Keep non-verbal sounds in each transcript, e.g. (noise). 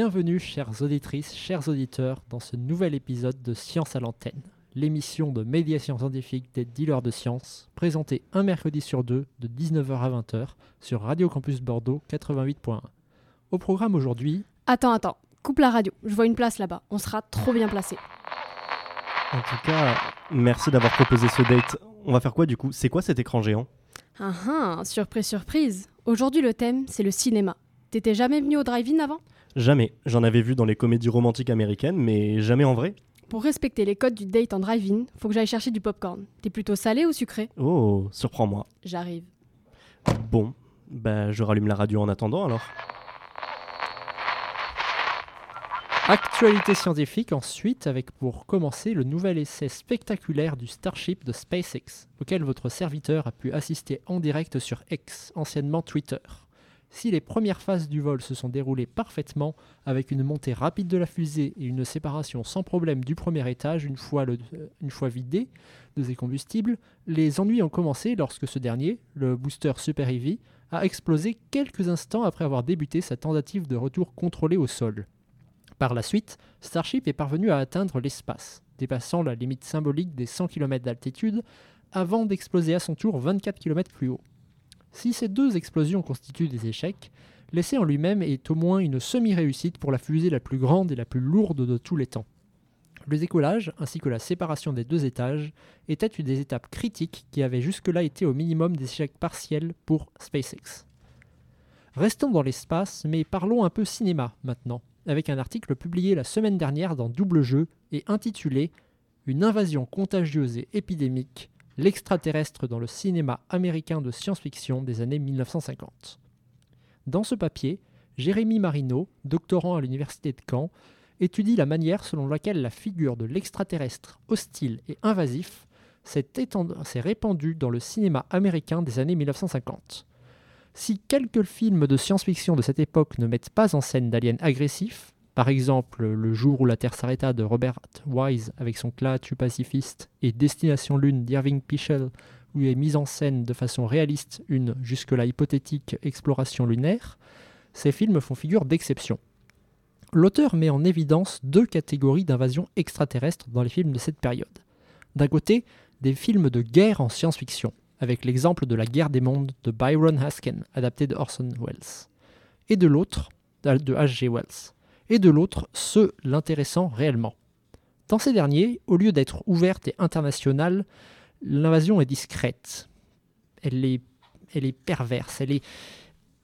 Bienvenue, chères auditrices, chers auditeurs dans ce nouvel épisode de Science à l'antenne, l'émission de médiation scientifique des dealers de science, présentée un mercredi sur deux de 19h à 20h sur Radio Campus Bordeaux 88.1. Au programme aujourd'hui... Attends, attends, coupe la radio, je vois une place là-bas, on sera trop bien placé. En tout cas, merci d'avoir proposé ce date. On va faire quoi du coup? C'est quoi cet écran géant? Ah ah, surprise, surprise. Aujourd'hui le thème, c'est le cinéma. T'étais jamais venu au drive-in avant? Jamais. J'en avais vu dans les comédies romantiques américaines, mais jamais en vrai. Pour respecter les codes du date en drive-in, faut que j'aille chercher du popcorn. T'es plutôt salé ou sucré? Oh, surprends-moi. J'arrive. Bon, bah je rallume la radio en attendant alors. Actualité scientifique ensuite avec pour commencer le nouvel essai spectaculaire du Starship de SpaceX, auquel votre serviteur a pu assister en direct sur X, anciennement Twitter. Si les premières phases du vol se sont déroulées parfaitement, avec une montée rapide de la fusée et une séparation sans problème du premier étage une fois, le, une fois vidé de ses combustibles, les ennuis ont commencé lorsque ce dernier, le booster Super Heavy, a explosé quelques instants après avoir débuté sa tentative de retour contrôlé au sol. Par la suite, Starship est parvenu à atteindre l'espace, dépassant la limite symbolique des 100 km d'altitude, avant d'exploser à son tour 24 km plus haut. Si ces deux explosions constituent des échecs, l'essai en lui-même est au moins une semi-réussite pour la fusée la plus grande et la plus lourde de tous les temps. Le décollage, ainsi que la séparation des deux étages, étaient une des étapes critiques qui avaient jusque-là été au minimum des échecs partiels pour SpaceX. Restons dans l'espace, mais parlons un peu cinéma maintenant, avec un article publié la semaine dernière dans Double Jeu et intitulé Une invasion contagieuse et épidémique, l'extraterrestre dans le cinéma américain de science-fiction des années 1950. Dans ce papier, Jérémy Marino, doctorant à l'université de Caen, étudie la manière selon laquelle la figure de l'extraterrestre hostile et invasif s'est répandue dans le cinéma américain des années 1950. Si quelques films de science-fiction de cette époque ne mettent pas en scène d'aliens agressifs, par exemple Le jour où la Terre s'arrêta de Robert Wise avec son clatu pacifiste et Destination Lune d'Irving Pichel, où est mise en scène de façon réaliste une jusque-là hypothétique exploration lunaire, ces films font figure d'exception. L'auteur met en évidence deux catégories d'invasion extraterrestre dans les films de cette période. D'un côté, des films de guerre en science-fiction, avec l'exemple de la guerre des mondes de Byron Haskin, adapté de Orson Welles. Et de l'autre, de H.G. Wells. Et de l'autre, ceux l'intéressant réellement. Dans ces derniers, au lieu d'être ouverte et internationale, l'invasion est discrète. Elle est, elle est perverse, elle est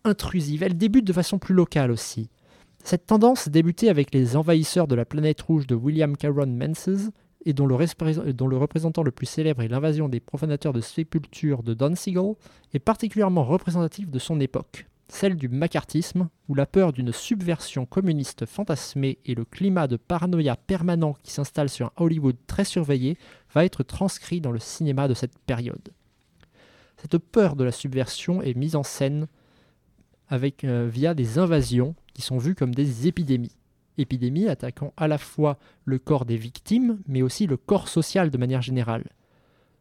intrusive, elle débute de façon plus locale aussi. Cette tendance débutait avec les envahisseurs de la planète rouge de William Caron Menzies et dont le, représentant le plus célèbre est l'invasion des profanateurs de sépultures de Don Siegel, est particulièrement représentatif de son époque, celle du macartisme, où la peur d'une subversion communiste fantasmée et le climat de paranoïa permanent qui s'installe sur un Hollywood très surveillé va être transcrit dans le cinéma de cette période. Cette peur de la subversion est mise en scène euh, via des invasions qui sont vues comme des épidémies épidémie attaquant à la fois le corps des victimes, mais aussi le corps social de manière générale.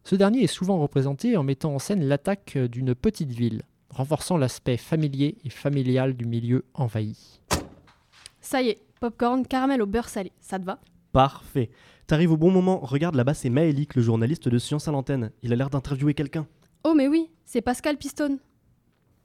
Ce dernier est souvent représenté en mettant en scène l'attaque d'une petite ville, renforçant l'aspect familier et familial du milieu envahi. Ça y est, popcorn, caramel au beurre salé, ça te va? Parfait. T'arrives au bon moment, regarde là-bas, c'est Maëlik, le journaliste de Science à l'antenne. Il a l'air d'interviewer quelqu'un. Oh mais oui, c'est Pascal Pistone.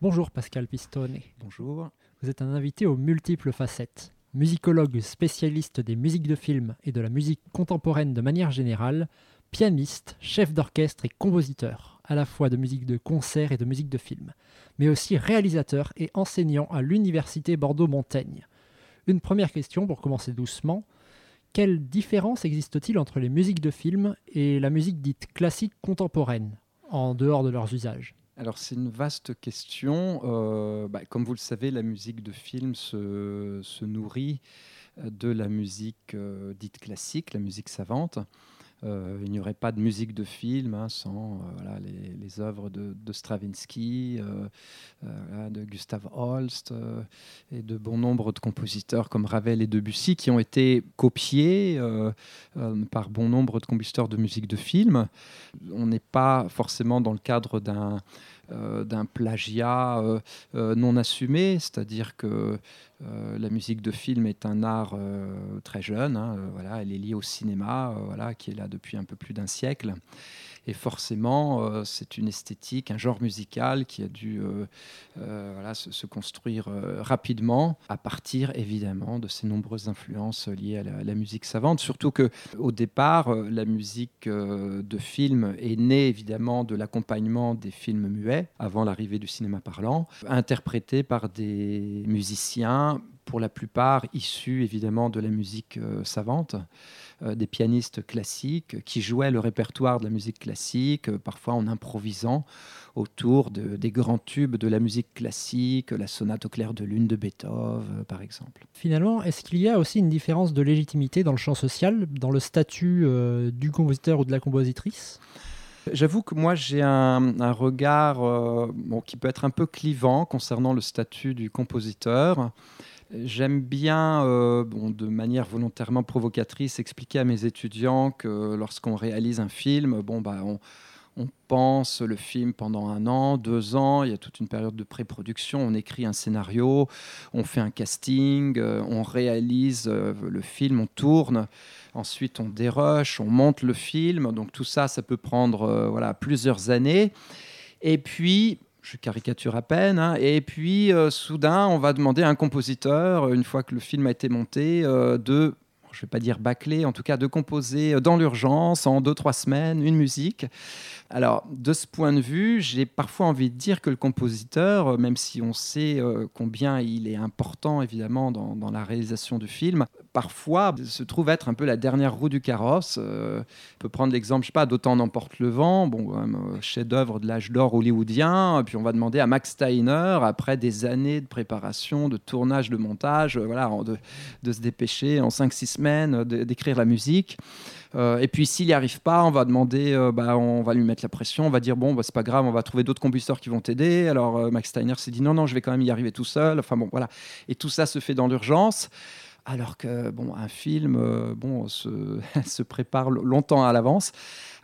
Bonjour Pascal Pistone. Bonjour. Vous êtes un invité aux multiples facettes musicologue spécialiste des musiques de film et de la musique contemporaine de manière générale, pianiste, chef d'orchestre et compositeur, à la fois de musique de concert et de musique de film, mais aussi réalisateur et enseignant à l'Université Bordeaux-Montaigne. Une première question pour commencer doucement. Quelle différence existe-t-il entre les musiques de film et la musique dite classique contemporaine, en dehors de leurs usages? Alors c'est une vaste question. Euh, bah, comme vous le savez, la musique de film se, se nourrit euh, de la musique euh, dite classique, la musique savante. Il n'y aurait pas de musique de film hein, sans voilà, les, œuvres de, de Stravinsky, de Gustav Holst et de bon nombre de compositeurs comme Ravel et Debussy qui ont été copiés par bon nombre de compositeurs de musique de film. On n'est pas forcément dans le cadre d'un d'un plagiat non assumé, c'est-à-dire que la musique de film est un art très jeune, hein, voilà, elle est liée au cinéma, voilà, qui est là depuis un peu plus d'un siècle. Et forcément, euh, c'est une esthétique, un genre musical qui a dû euh, euh, se, construire rapidement à partir évidemment de ces nombreuses influences liées à la, musique savante. Surtout que au départ, la musique de film est née évidemment de l'accompagnement des films muets avant l'arrivée du cinéma parlant, interprétés par des musiciens pour la plupart issus évidemment de la musique savante. Euh, des pianistes classiques qui jouaient le répertoire de la musique classique, euh, parfois en improvisant autour des grands tubes de la musique classique, la sonate au clair de lune de Beethoven, euh, par exemple. Finalement, est-ce qu'il y a aussi une différence de légitimité dans le champ social, dans le statut du compositeur ou de la compositrice? J'avoue que moi j'ai un, regard qui peut être un peu clivant concernant le statut du compositeur. J'aime bien, euh, bon, de manière volontairement provocatrice, expliquer à mes étudiants que lorsqu'on réalise un film, bon, bah, on, pense le film pendant un an, deux ans, il y a toute une période de pré-production, on écrit un scénario, on fait un casting, euh, on réalise euh, le film, on tourne, ensuite on dérush, on monte le film, donc tout ça, ça peut prendre voilà, plusieurs années. Et puis, je caricature à peine. Hein. Et puis, euh, soudain, on va demander à un compositeur, une fois que le film a été monté, euh, de, je ne vais pas dire bâcler, en tout cas de composer dans l'urgence, en deux, trois semaines, une musique. Alors, de ce point de vue, j'ai parfois envie de dire que le compositeur, euh, même si on sait combien il est important, évidemment, dans, la réalisation du film, parfois se trouve être un peu la dernière roue du carrosse. Euh, on peut prendre l'exemple, je sais pas, d'Autant n'emporte le vent, bon, euh, chef-d'œuvre de l'âge d'or hollywoodien. Puis on va demander à Max Steiner, après des années de préparation, de tournage, de montage, euh, voilà, de, se dépêcher en 5-6 semaines d'écrire la musique. Et puis s'il n'y arrive pas, on va demander, bah, on va lui mettre la pression, on va dire bon, bah, c'est pas grave, on va trouver d'autres compositeurs qui vont t'aider. Alors Max Steiner s'est dit non, non, je vais quand même y arriver tout seul. Enfin bon, voilà. Et tout ça se fait dans l'urgence alors que bon, un film euh, bon, se, (laughs) prépare longtemps à l'avance.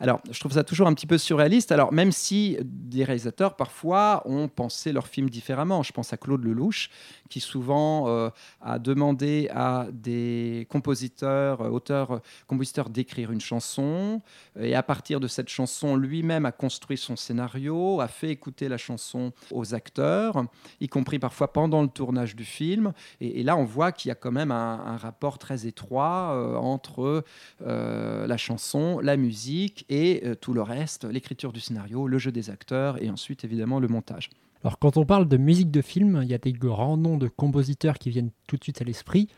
Alors, je trouve ça toujours un petit peu surréaliste. Alors, même si des réalisateurs, parfois, ont pensé leur film différemment. Je pense à Claude Lelouch, qui souvent euh, a demandé à des compositeurs, euh, auteurs, euh, compositeurs d'écrire une chanson. Et à partir de cette chanson, lui-même a construit son scénario, a fait écouter la chanson aux acteurs, y compris parfois pendant le tournage du film. Et, là, on voit qu'il y a quand même un, rapport très étroit entre la chanson, la musique et tout le reste, l'écriture du scénario, le jeu des acteurs et ensuite évidemment le montage. Alors quand on parle de musique de film, il y a des grands noms de compositeurs qui viennent tout de suite à l'esprit.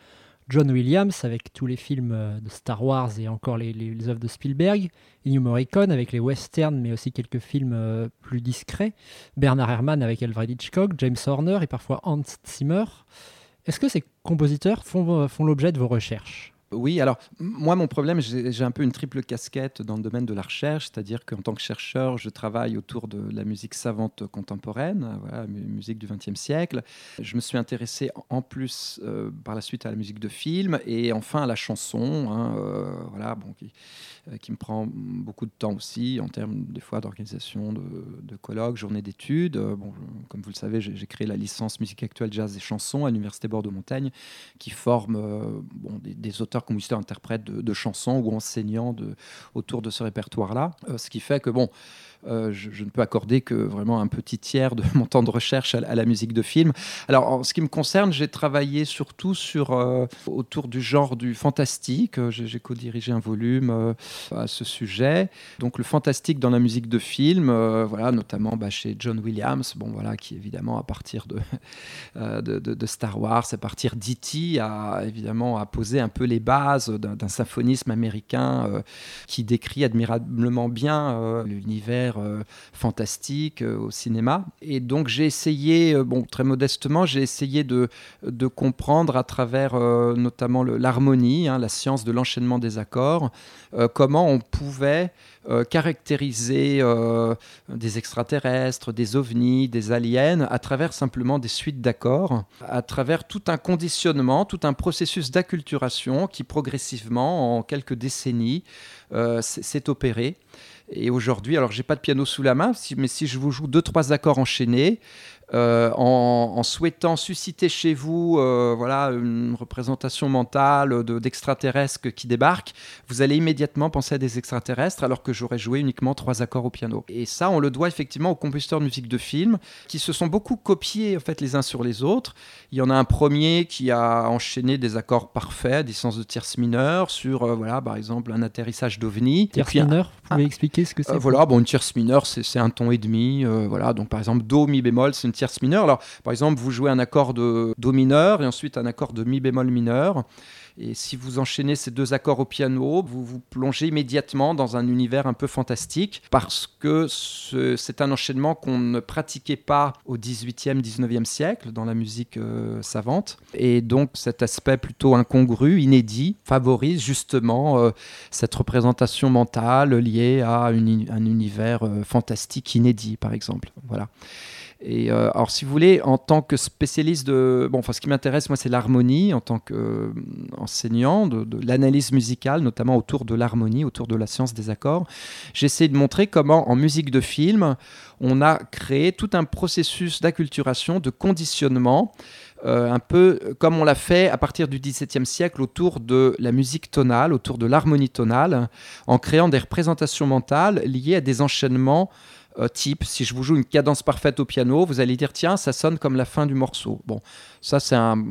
John Williams avec tous les films euh, de Star Wars et encore les, œuvres de Spielberg, Ennio avec les westerns mais aussi quelques films euh, plus discrets, Bernard Herrmann avec Alfred Hitchcock, James Horner et parfois Hans Zimmer. Est-ce que ces compositeurs euh, font l'objet de vos recherches? Oui, alors moi, mon problème, j'ai un peu une triple casquette dans le domaine de la recherche, c'est-à-dire qu'en tant que chercheur, je travaille autour de la musique savante contemporaine, voilà, musique du XXe siècle. Je me suis intéressé en plus euh, par la suite à la musique de film et enfin à la chanson, hein, euh, voilà, bon, euh, qui, me prend beaucoup de temps aussi en termes des fois d'organisation de, de, colloques, journées d'études. bon, comme vous le savez, j'ai créé la licence musique actuelle, jazz et chansons à l'université Bordeaux-Montagne, qui forme bon, des, des auteurs compositeur interprète de, chansons ou enseignant de, autour de ce répertoire-là. Euh, ce qui fait que, bon, euh, je, ne peux accorder que vraiment un petit tiers de mon temps de recherche à, la musique de film. Alors, en ce qui me concerne, j'ai travaillé surtout sur, euh, autour du genre du fantastique. Euh, j'ai co-dirigé un volume à ce sujet. Donc, le fantastique dans la musique de film, voilà, notamment bah, chez John Williams, bon, voilà, qui évidemment, à partir de, (laughs) Star Wars, à partir d'E.T., a évidemment a posé un peu les bases d'un symphonisme américain qui décrit admirablement bien l'univers euh, fantastique euh, au cinéma. Et donc j'ai essayé, euh, bon, très modestement, j'ai essayé de, de, comprendre à travers notamment l'harmonie, hein, la science de l'enchaînement des accords, comment on pouvait caractériser des extraterrestres, des ovnis, des aliens à travers simplement des suites d'accords, à travers tout un conditionnement, tout un processus d'acculturation qui progressivement, en quelques décennies, s'est opéré Et aujourd'hui, alors j'ai pas de piano sous la main, mais si je vous joue deux trois accords enchaînés, euh, en, souhaitant susciter chez vous euh, voilà, une représentation mentale d'extraterrestres qui débarquent, vous allez immédiatement penser à des extraterrestres alors que j'aurais joué uniquement trois accords au piano. Et ça, on le doit effectivement aux compositeurs de musique de film qui se sont beaucoup copiés en fait, les uns sur les autres. Il y en a un premier qui a enchaîné des accords parfaits, des sens de tierce mineure sur, euh, voilà, par exemple, un atterrissage d'OVNI. Tierce mineure, vous pouvez expliquer ce que c'est Voilà, bon, une tierce mineure, c'est un ton et demi. voilà, donc par exemple, Do, Mi bémol, c'est une tierce mineure. Alors, par exemple, vous jouez un accord de Do mineur et ensuite un accord de Mi bémol mineur. Et si vous enchaînez ces deux accords au piano, vous vous plongez immédiatement dans un univers un peu fantastique parce que c'est un enchaînement qu'on ne pratiquait pas au 18e, 19e siècle dans la musique euh, savante. Et donc cet aspect plutôt incongru, inédit, favorise justement euh, cette représentation mentale liée à un univers euh, fantastique inédit, par exemple. Voilà. Et euh, alors, si vous voulez, en tant que spécialiste de. Bon, enfin, ce qui m'intéresse, moi, c'est l'harmonie, en tant qu'enseignant de, de l'analyse musicale, notamment autour de l'harmonie, autour de la science des accords. J'essaie de montrer comment, en musique de film, on a créé tout un processus d'acculturation, de conditionnement. Euh, un peu comme on l'a fait à partir du XVIIe siècle autour de la musique tonale, autour de l'harmonie tonale, en créant des représentations mentales liées à des enchaînements euh, type, si je vous joue une cadence parfaite au piano, vous allez dire tiens, ça sonne comme la fin du morceau. Bon, ça c'est un,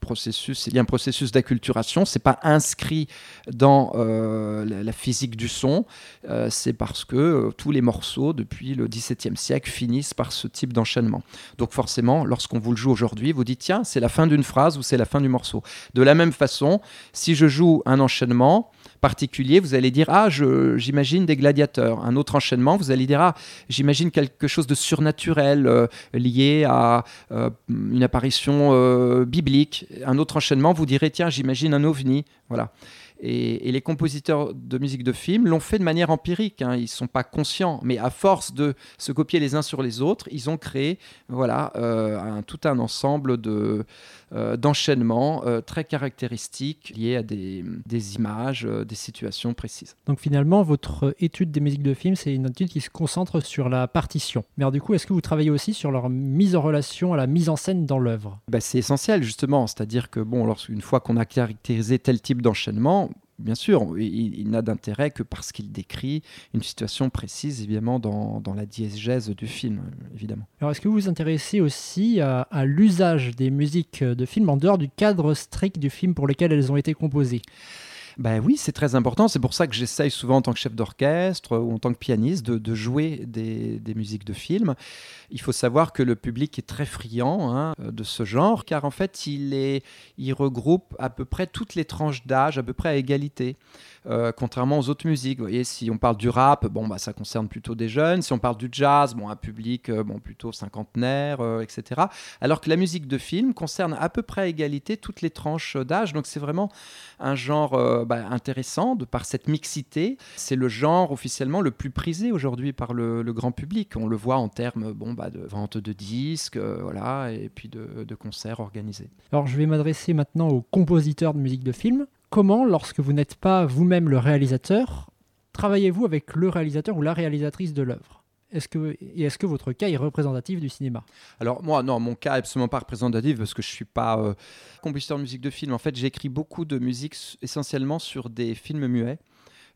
processus, c'est un processus d'acculturation. C'est pas inscrit dans euh, la, physique du son. Euh, c'est parce que tous les morceaux depuis le XVIIe siècle finissent par ce type d'enchaînement. Donc forcément, lorsqu'on vous le joue aujourd'hui, vous dites tiens, c'est la fin d'une phrase ou c'est la fin du morceau. De la même façon, si je joue un enchaînement particulier, vous allez dire Ah, j'imagine des gladiateurs. Un autre enchaînement, vous allez dire Ah, j'imagine quelque chose de surnaturel euh, lié à euh, une apparition euh, biblique. Un autre enchaînement, vous direz Tiens, j'imagine un ovni. Voilà. Et, les compositeurs de musique de film l'ont fait de manière empirique. Hein. Ils ne sont pas conscients, mais à force de se copier les uns sur les autres, ils ont créé voilà, tout un ensemble de, d'enchaînement euh, très caractéristiques liés à des, images, euh, des situations précises. Donc finalement, votre étude des musiques de film, c'est une étude qui se concentre sur la partition. Mais du coup, est-ce que vous travaillez aussi sur leur mise en relation à la mise en scène dans l'œuvre? Bah, C'est essentiel justement, c'est-à-dire que bon, lorsqu'une fois qu'on a caractérisé tel type d'enchaînement, bien sûr, il, n'a d'intérêt que parce qu'il décrit une situation précise, évidemment, dans, la diégèse du film, évidemment. Alors, est-ce que vous vous intéressez aussi à, l'usage des musiques de film en dehors du cadre strict du film pour lequel elles ont été composées? Ben oui, c'est très important. C'est pour ça que j'essaye souvent en tant que chef d'orchestre ou en tant que pianiste de, jouer des, musiques de film. Il faut savoir que le public est très friand hein, de ce genre, car en fait, il, il regroupe à peu près toutes les tranches d'âge, à peu près à égalité. Euh, contrairement aux autres musiques. Vous voyez, si on parle du rap, bon, bah, ça concerne plutôt des jeunes. Si on parle du jazz, bon, un public euh, bon, plutôt cinquantenaire, euh, etc. Alors que la musique de film concerne à peu près à égalité toutes les tranches d'âge. Donc c'est vraiment un genre bah, intéressant de par cette mixité. C'est le genre officiellement le plus prisé aujourd'hui par le, grand public. On le voit en termes bon, bah, de vente de disques, voilà, et puis de, de concerts organisés. Alors je vais m'adresser maintenant aux compositeurs de musique de film comment, lorsque vous n'êtes pas vous-même le réalisateur, travaillez-vous avec le réalisateur ou la réalisatrice de l'œuvre? Est-ce que, et est-ce que votre cas est représentatif du cinéma? Alors moi, non, mon cas est absolument pas représentatif parce que je suis pas euh, compositeur de musique de film. En fait, j'écris beaucoup de musique essentiellement sur des films muets.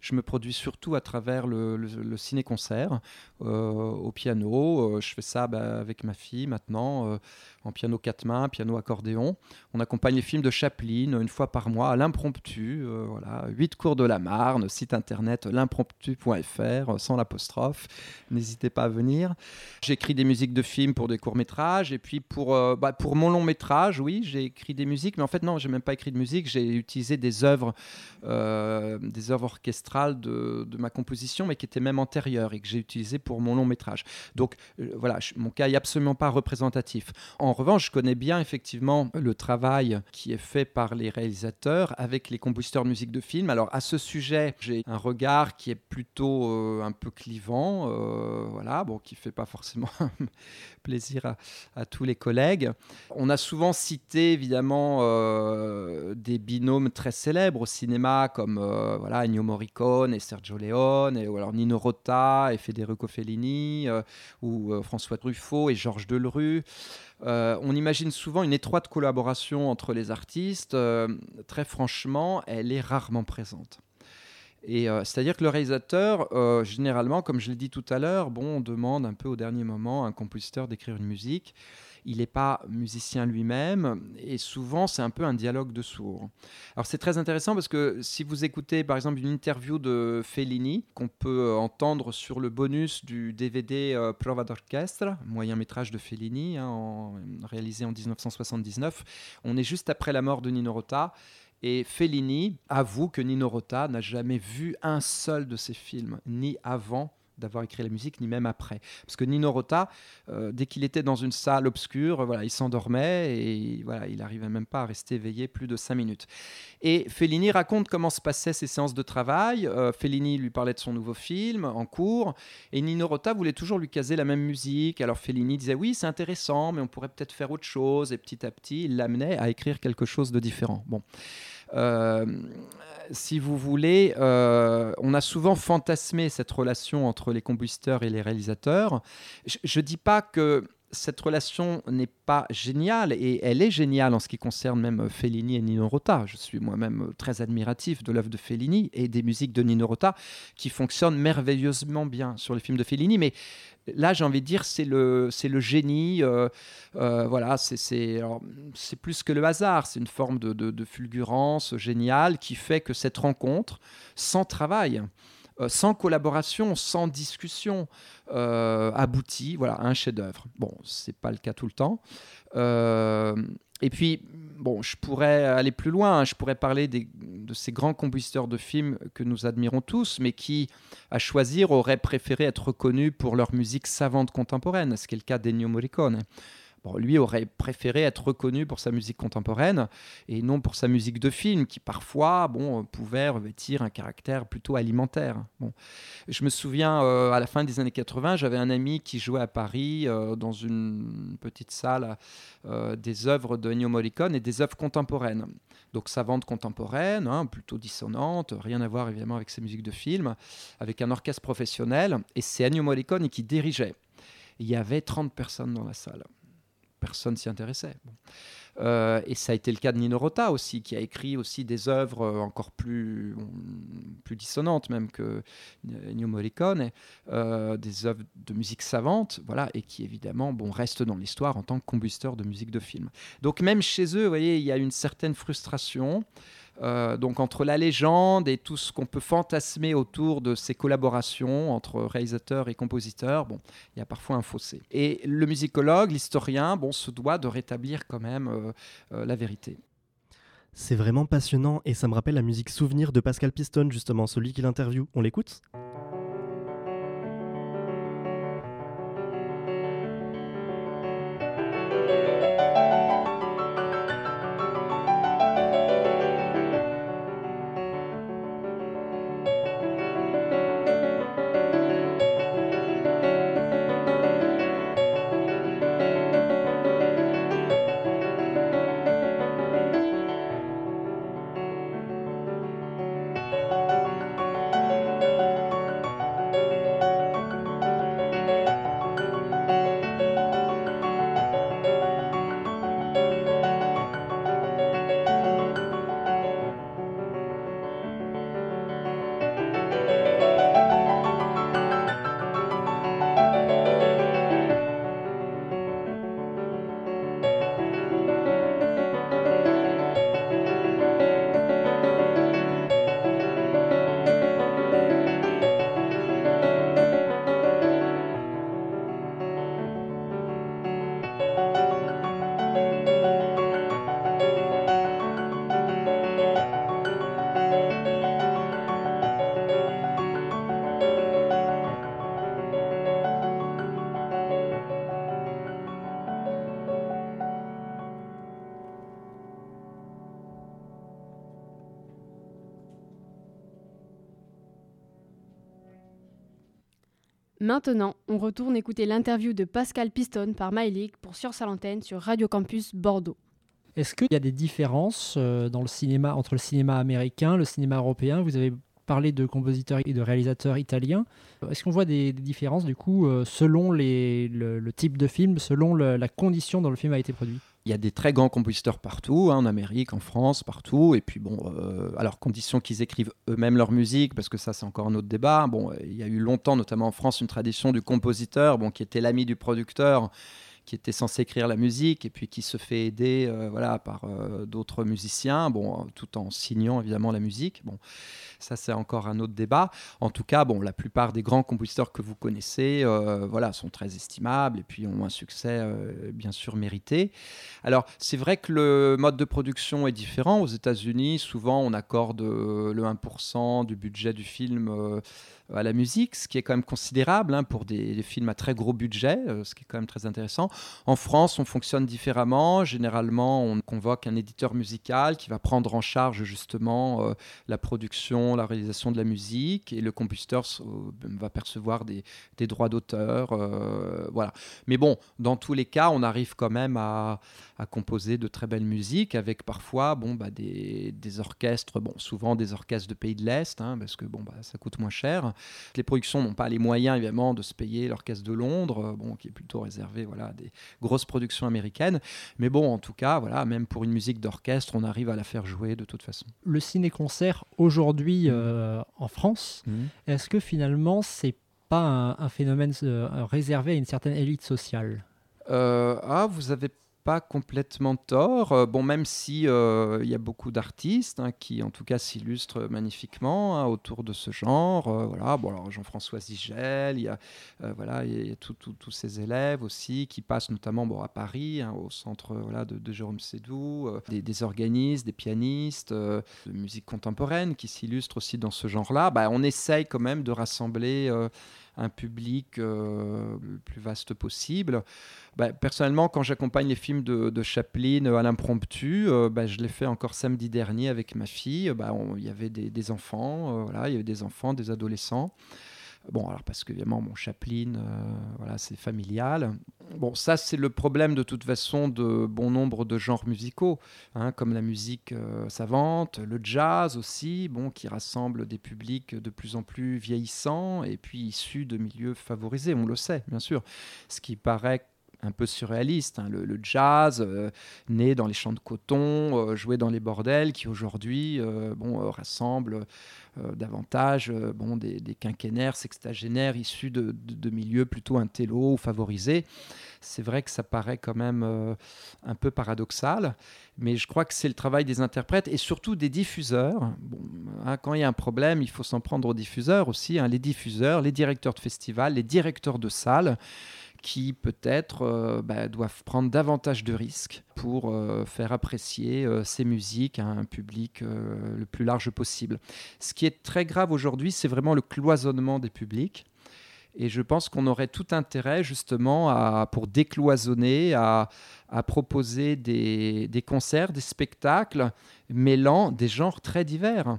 Je me produis surtout à travers le, ciné-concert, euh, au piano. Euh, je fais ça bah, avec ma fille maintenant en piano quatre mains, piano accordéon. On accompagne les films de Chaplin une fois par mois à l'impromptu. Euh, voilà, 8 cours de la Marne, site internet l'impromptu.fr, euh, sans l'apostrophe. N'hésitez pas à venir. J'écris des musiques de films pour des courts-métrages. Et puis pour, euh, bah, pour mon long-métrage, oui, j'ai écrit des musiques. Mais en fait, non, j'ai même pas écrit de musique. J'ai utilisé des œuvres, des œuvres orchestrales de, de, ma composition, mais qui étaient même antérieures et que j'ai utilisées pour mon long-métrage. Donc voilà, mon cas est absolument pas représentatif. En en revanche, je connais bien effectivement le travail qui est fait par les réalisateurs avec les compositeurs de musique de film. Alors à ce sujet, j'ai un regard qui est plutôt euh, un peu clivant, euh, voilà, bon, qui fait pas forcément (laughs) plaisir à, tous les collègues. On a souvent cité évidemment euh, des binômes très célèbres au cinéma comme voilà Ennio Morricone et Sergio Leone, ou alors Nino Rota et Federico Fellini, euh, ou euh, François Truffaut et Georges Delerue. Euh, on imagine souvent une étroite collaboration entre les artistes. Euh, très franchement, elle est rarement présente. Et euh, c'est-à-dire que le réalisateur, généralement, comme je l'ai dit tout à l'heure, bon, on demande un peu au dernier moment à un compositeur d'écrire une musique. Il n'est pas musicien lui-même et souvent c'est un peu un dialogue de sourds. Alors c'est très intéressant parce que si vous écoutez par exemple une interview de Fellini qu'on peut euh, entendre sur le bonus du DVD euh, Prova d'orchestre, moyen métrage de Fellini, hein, réalisé en 1979, on est juste après la mort de Nino Rota. Et Fellini avoue que Nino Rota n'a jamais vu un seul de ses films, ni avant d'avoir écrit la musique, ni même après. Parce que Nino Rota, euh, dès qu'il était dans une salle obscure, voilà, il s'endormait et voilà, il n'arrivait même pas à rester éveillé plus de cinq minutes. Et Fellini raconte comment se passaient ces séances de travail. Euh, Fellini lui parlait de son nouveau film en cours et Nino Rota voulait toujours lui caser la même musique. Alors Fellini disait oui, c'est intéressant, mais on pourrait peut-être faire autre chose. Et petit à petit, il l'amenait à écrire quelque chose de différent. Bon. Euh, si vous voulez, euh, on a souvent fantasmé cette relation entre les compositeurs et les réalisateurs. Je ne dis pas que cette relation n'est pas géniale, et elle est géniale en ce qui concerne même Fellini et Nino Rota. Je suis moi-même très admiratif de l'œuvre de Fellini et des musiques de Nino Rota qui fonctionnent merveilleusement bien sur les films de Fellini, mais là j'ai envie de dire c'est le, génie, euh, euh, voilà, c'est, plus que le hasard, c'est une forme de, fulgurance géniale qui fait que cette rencontre, sans travail, euh, sans collaboration, sans discussion, euh, aboutit voilà, à un chef-d'œuvre. Bon, c'est pas le cas tout le temps. Euh, et puis, bon, je pourrais aller plus loin. hein. Je pourrais parler des- de ces grands compositeurs de films que nous admirons tous, mais qui, à choisir, auraient préféré être reconnus pour leur musique savante contemporaine, ce qui est le cas d'Ennio Morricone. Lui aurait préféré être reconnu pour sa musique contemporaine et non pour sa musique de film, qui parfois bon, pouvait revêtir un caractère plutôt alimentaire. Je me souviens, euh, à la fin des années 80, j'avais un ami qui jouait à Paris euh, dans une petite salle euh, des œuvres de Ennio Morricone et des œuvres contemporaines. Donc savantes contemporaines, hein, plutôt dissonantes, rien à voir évidemment avec ses musiques de film, avec un orchestre professionnel. Et c'est Ennio Morricone qui dirigeait. Il y avait 30 personnes dans la salle. Personne s'y intéressait. Euh, et ça a été le cas de Nino Rota aussi, qui a écrit aussi des œuvres euh, encore plus, plus dissonantes même que Ennio Morricone, euh, des œuvres de musique savante, voilà, et qui évidemment bon, restent dans l'histoire en tant que compositeur de musique de film. Donc même chez eux, vous voyez, il y a une certaine frustration. Euh, donc entre la légende et tout ce qu'on peut fantasmer autour de ces collaborations entre réalisateurs et compositeurs, bon, il y a parfois un fossé. Et le musicologue, l'historien, bon, se doit de rétablir quand même euh, euh, la vérité. C'est vraiment passionnant et ça me rappelle la musique Souvenir de Pascal Piston, justement, celui qui l'interviewe. On l'écoute? Maintenant, on retourne écouter l'interview de Pascal Piston par MyLeague pour Sur sa l'antenne sur Radio Campus Bordeaux. Est-ce qu'il y a des différences euh, dans le cinéma entre le cinéma américain, le cinéma européen? Vous avez parlé de compositeurs et de réalisateurs italiens. Est-ce qu'on voit des, différences du coup euh, selon le, type de film, selon la condition dont le film a été produit? Il y a des très grands compositeurs partout, hein, en Amérique, en France, partout. Et puis bon, euh, alors condition qu'ils écrivent eux-mêmes leur musique, parce que ça c'est encore un autre débat. Bon, il y a eu longtemps, notamment en France, une tradition du compositeur, bon, qui était l'ami du producteur qui était censé écrire la musique et puis qui se fait aider euh, voilà, par euh, d'autres musiciens, bon, tout en signant évidemment la musique. Bon, ça c'est encore un autre débat. En tout cas, bon, la plupart des grands compositeurs que vous connaissez euh, voilà, sont très estimables et puis ont un succès bien sûr mérité. Alors c'est vrai que le mode de production est différent. Aux États-Unis, souvent on accorde le 1% du budget du film à la musique, ce qui est quand même considérable hein, pour des, films à très gros budget, euh, ce qui est quand même très intéressant. En France, on fonctionne différemment. Généralement, on convoque un éditeur musical qui va prendre en charge justement euh, la production, la réalisation de la musique, et le compositeur euh, va percevoir des, droits d'auteur. voilà. Mais bon, dans tous les cas, on arrive quand même à, composer de très belles musiques avec parfois bon, bah, des, orchestres, bon, souvent des orchestres de pays de l'Est, hein, parce que bon, bah, ça coûte moins cher. Les productions n'ont pas les moyens, évidemment, de se payer l'orchestre de Londres, euh, bon, qui est plutôt réservé voilà, à des grosses productions américaines. Mais bon, en tout cas, voilà, même pour une musique d'orchestre, on arrive à la faire jouer de toute façon. Le ciné-concert aujourd'hui mmh. euh, en France, mmh. est-ce que finalement, c'est pas un, phénomène euh, réservé à une certaine élite sociale? Ah, vous avez pas complètement tort. Euh, bon, même si euh, il y a beaucoup d'artistes hein, qui, en tout cas, s'illustrent magnifiquement hein, autour de ce genre. Euh, voilà. Bon, alors Jean-François Zigel, il y a voilà, il y a tous ces élèves aussi qui passent notamment bon, à Paris, hein, au centre voilà, de, Jérôme Sédou, des, des, organistes, des pianistes de musique contemporaine qui s'illustrent aussi dans ce genre-là. Bah, on essaye quand même de rassembler un public le plus vaste possible. Bah, personnellement, quand j'accompagne les films de, Chaplin euh, à l'impromptu, euh, bah, je l'ai fait encore samedi dernier avec ma fille. Bah, il y avait des, enfants, euh, voilà, il y avait des enfants, des adolescents. Bon, alors parce qu'évidemment, mon Chaplin, voilà, c'est familial. Bon, ça, c'est le problème de toute façon de bon nombre de genres musicaux, hein, comme la musique savante, le jazz aussi, bon, qui rassemble des publics de plus en plus vieillissants et puis issus de milieux favorisés, on le sait, bien sûr. Ce qui paraît un peu surréaliste. Hein. Le, jazz, euh, né dans les champs de coton, euh, joué dans les bordels, qui aujourd'hui euh, bon, rassemble davantage bon, des, quinquénaires, sextagénaires issus de, milieux plutôt intello ou favorisés. C'est vrai que ça paraît quand même un peu paradoxal, mais je crois que c'est le travail des interprètes et surtout des diffuseurs. Bon, hein, quand il y a un problème, il faut s'en prendre aux diffuseurs aussi, hein. les diffuseurs, les directeurs de festivals, les directeurs de salles qui peut-être euh, bah, doivent prendre davantage de risques pour euh, faire apprécier euh, ces musiques à un public le plus large possible. Ce qui est très grave aujourd'hui, c'est vraiment le cloisonnement des publics. Et je pense qu'on aurait tout intérêt justement à, pour décloisonner, à, proposer des, des, concerts, des spectacles mêlant des genres très divers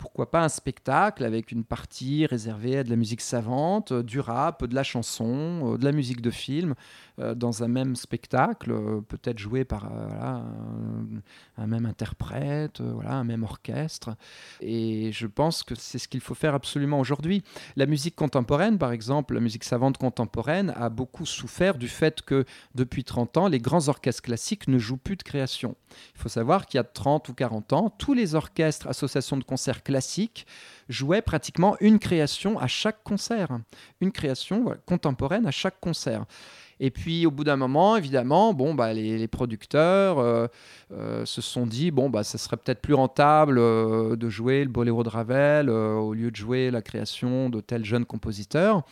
pourquoi pas un spectacle avec une partie réservée à de la musique savante, euh, du rap, de la chanson, euh, de la musique de film, euh, dans un même spectacle, peut-être joué par un, même interprète, voilà, un même orchestre. Et je pense que c'est ce qu'il faut faire absolument aujourd'hui. La musique contemporaine, par exemple, la musique savante contemporaine, a beaucoup souffert du fait que depuis 30 ans, les grands orchestres classiques ne jouent plus de création. Il faut savoir qu'il y a 30 ou 40 ans, tous les orchestres, associations de concerts classique jouait pratiquement une création à chaque concert, une création contemporaine à chaque concert. Et puis au bout d'un moment, évidemment, bon, bah, les, producteurs euh, euh, se sont dit bon, bah, ça serait peut-être plus rentable euh, de jouer le boléro de Ravel au lieu de jouer la création de tel jeune compositeur.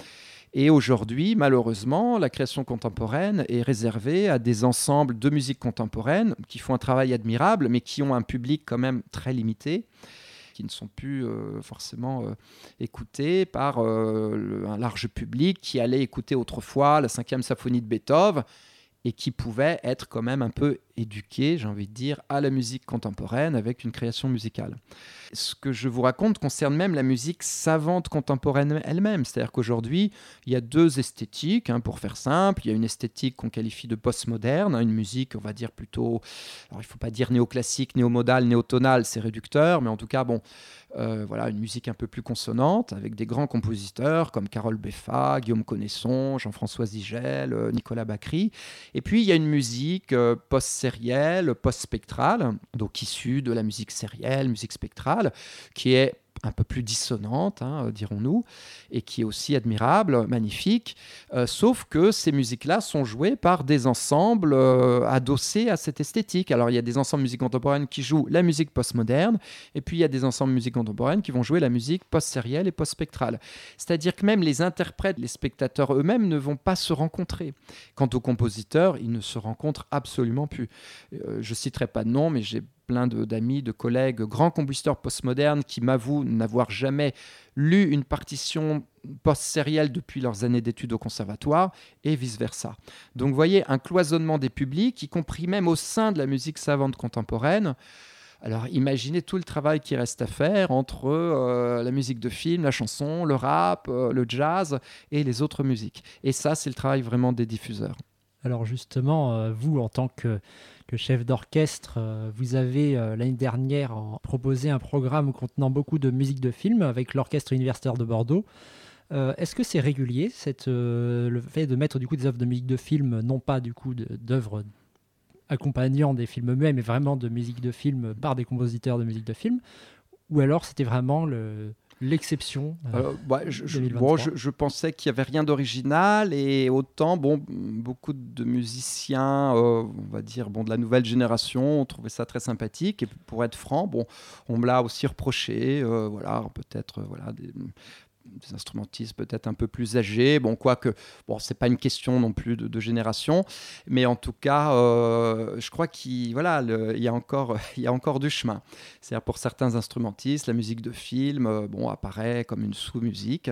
Et aujourd'hui, malheureusement, la création contemporaine est réservée à des ensembles de musique contemporaine qui font un travail admirable, mais qui ont un public quand même très limité qui ne sont plus euh, forcément euh, écoutés par euh, un large public qui allait écouter autrefois la cinquième symphonie de Beethoven et qui pouvait être quand même un peu éduqué, j'ai envie de dire, à la musique contemporaine avec une création musicale. Ce que je vous raconte concerne même la musique savante contemporaine elle-même. C'est-à-dire qu'aujourd'hui, il y a deux esthétiques, hein, pour faire simple. Il y a une esthétique qu'on qualifie de postmoderne, hein, une musique, on va dire plutôt, alors il ne faut pas dire néoclassique, néomodale, néotonale, c'est réducteur, mais en tout cas, bon, Euh, voilà, une musique un peu plus consonante avec des grands compositeurs comme Carole Beffa, Guillaume Connaisson, Jean-François Zigel, euh, Nicolas Bacry. Et puis il y a une musique euh, post-sérielle, post-spectrale, donc issue de la musique sérielle, musique spectrale, qui est un peu plus dissonante, hein, euh, dirons-nous, et qui est aussi admirable, magnifique, euh, sauf que ces musiques-là sont jouées par des ensembles euh, adossés à cette esthétique. Alors il y a des ensembles musique contemporaine qui jouent la musique postmoderne, et puis il y a des ensembles musique contemporaine qui vont jouer la musique post-sérielle et post-spectrale. C'est-à-dire que même les interprètes, les spectateurs eux-mêmes ne vont pas se rencontrer. Quant aux compositeurs, ils ne se rencontrent absolument plus. je citerai pas de nom, mais j'ai plein d'amis, de, collègues, grands compositeurs postmodernes qui m'avouent n'avoir jamais lu une partition post-sérielle depuis leurs années d'études au conservatoire et vice-versa. Donc vous voyez un cloisonnement des publics, y compris même au sein de la musique savante contemporaine. Alors imaginez tout le travail qui reste à faire entre euh, la musique de film, la chanson, le rap, euh, le jazz et les autres musiques. Et ça, c'est le travail vraiment des diffuseurs. Alors justement, euh, vous, en tant que chef d'orchestre, euh, vous avez euh, l'année dernière proposé un programme contenant beaucoup de musique de film avec l'Orchestre universitaire de Bordeaux. Est-ce que c'est régulier, le fait de mettre du coup des œuvres de musique de film, non pas du coup d'œuvres accompagnant des films eux-mêmes, mais vraiment de musique de film par des compositeurs de musique de film, ou alors c'était vraiment le, l'exception euh, bah, je, je, pensais qu'il n'y avait rien d'original et autant, bon, beaucoup de musiciens, euh, on va dire, bon, de la nouvelle génération ont trouvé ça très sympathique. Et pour être franc, bon, on me l'a aussi reproché, euh, voilà, peut-être, voilà, des, des instrumentistes peut-être un peu plus âgés. Bon, quoique, bon, c'est pas une question non plus de, génération, mais en tout cas, euh, je crois qu'il voilà, il y a encore, (laughs) il y a encore du chemin. C'est-à-dire pour certains instrumentistes, la musique de film, euh, bon, apparaît comme une sous-musique.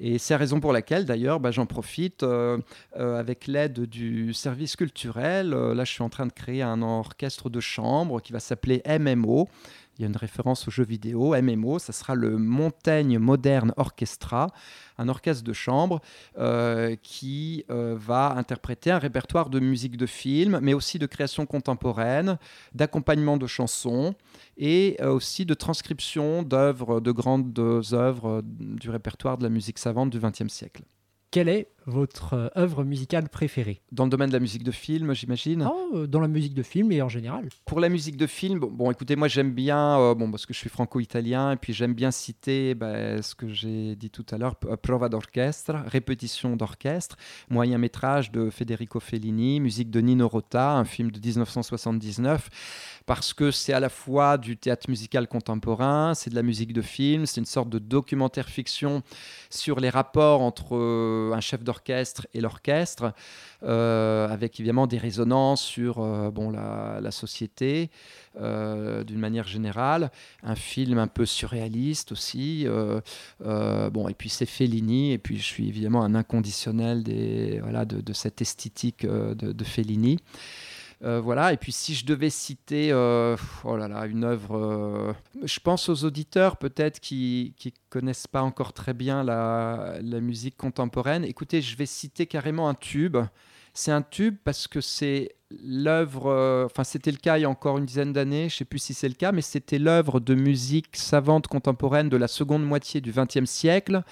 Et c'est la raison pour laquelle, d'ailleurs, bah, j'en profite euh, avec l'aide du service culturel. là, je suis en train de créer un orchestre de chambre qui va s'appeler MMO, il y a une référence au jeu vidéo, MMO, ça sera le Montaigne Modern Orchestra, un orchestre de chambre euh, qui euh, va interpréter un répertoire de musique de film, mais aussi de création contemporaine, d'accompagnement de chansons et euh, aussi de transcription d'œuvres, de grandes œuvres du répertoire de la musique savante du XXe siècle. Quelle est votre euh, œuvre musicale préférée? Dans le domaine de la musique de film, j'imagine oh, Dans la musique de film et en général. Pour la musique de film, bon, écoutez, moi j'aime bien, euh, bon, parce que je suis franco-italien, et puis j'aime bien citer bah, ce que j'ai dit tout à l'heure, prova d'orchestre, répétition d'orchestre, moyen métrage de Federico Fellini, musique de Nino Rota, un film de 1979 parce que c'est à la fois du théâtre musical contemporain, c'est de la musique de film, c'est une sorte de documentaire fiction sur les rapports entre euh, un chef d'orchestre et l'orchestre, euh, avec évidemment des résonances sur euh, bon, la, société d'une manière générale, un film un peu surréaliste aussi, bon, et puis c'est Fellini, et puis je suis évidemment un inconditionnel des, voilà, de, cette esthétique de Fellini. Euh, voilà. Et puis si je devais citer, euh, oh là là, une œuvre, euh, je pense aux auditeurs peut-être qui qui connaissent pas encore très bien la, musique contemporaine. Écoutez, je vais citer carrément un tube. C'est un tube parce que c'est l'œuvre, enfin c'était le cas il y a encore une dizaine d'années, je sais plus si c'est le cas, mais c'était l'œuvre de musique savante contemporaine de la seconde moitié du XXe siècle.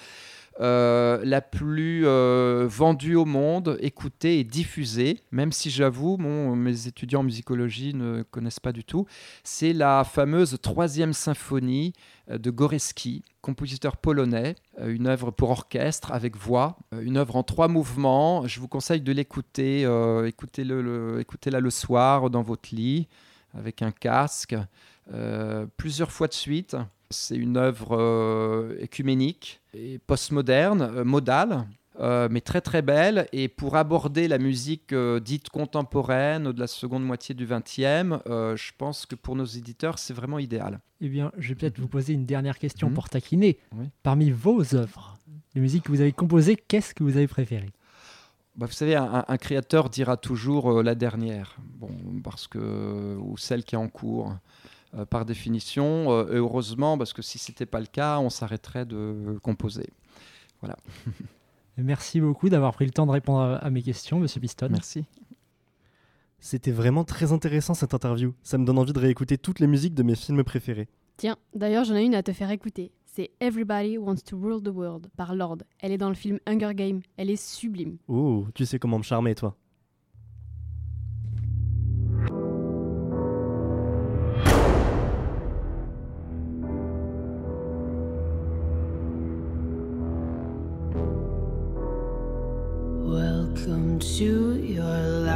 Euh, la plus euh, vendue au monde, écoutée et diffusée, même si j'avoue, mes étudiants en musicologie ne connaissent pas du tout, c'est la fameuse troisième symphonie euh, de Goreski, compositeur polonais, une œuvre pour orchestre avec voix, une œuvre en trois mouvements. Je vous conseille de l'écouter, écoutez-la le soir dans votre lit avec un casque, plusieurs fois de suite. C'est une œuvre euh, écuménique et postmoderne, euh, modale, euh, mais très très belle. Et pour aborder la musique dite contemporaine de la seconde moitié du XXe, je pense que pour nos éditeurs, c'est vraiment idéal. Eh bien, je vais peut-être vous poser une dernière question mhm. pour taquiner. Parmi vos œuvres, les musiques que vous avez composées, qu'est-ce que vous avez préféré bah, vous savez, un, un, créateur dira toujours la dernière, bon, parce que ou celle qui est en cours. Euh, par définition. Euh, et heureusement, parce que si ce n'était pas le cas, on s'arrêterait de composer. Voilà. (laughs) Merci beaucoup d'avoir pris le temps de répondre à mes questions, Monsieur Piston. Merci. C'était vraiment très intéressant cette interview. Ça me donne envie de réécouter toutes les musiques de mes films préférés. Tiens, d'ailleurs, j'en ai une à te faire écouter. C'est Everybody Wants to Rule the World par Lord. Elle est dans le film Hunger Games. Elle est sublime. Ouh, tu sais comment me charmer, toi. To your love.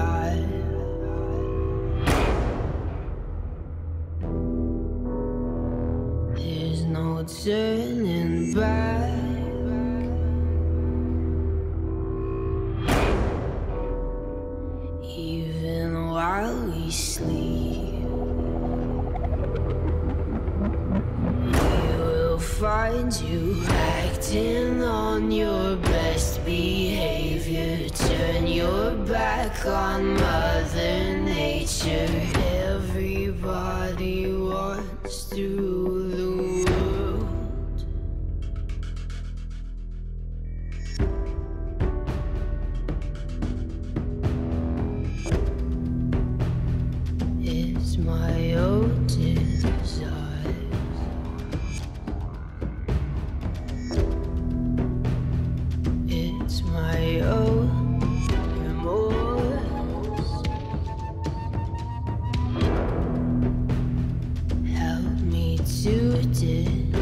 To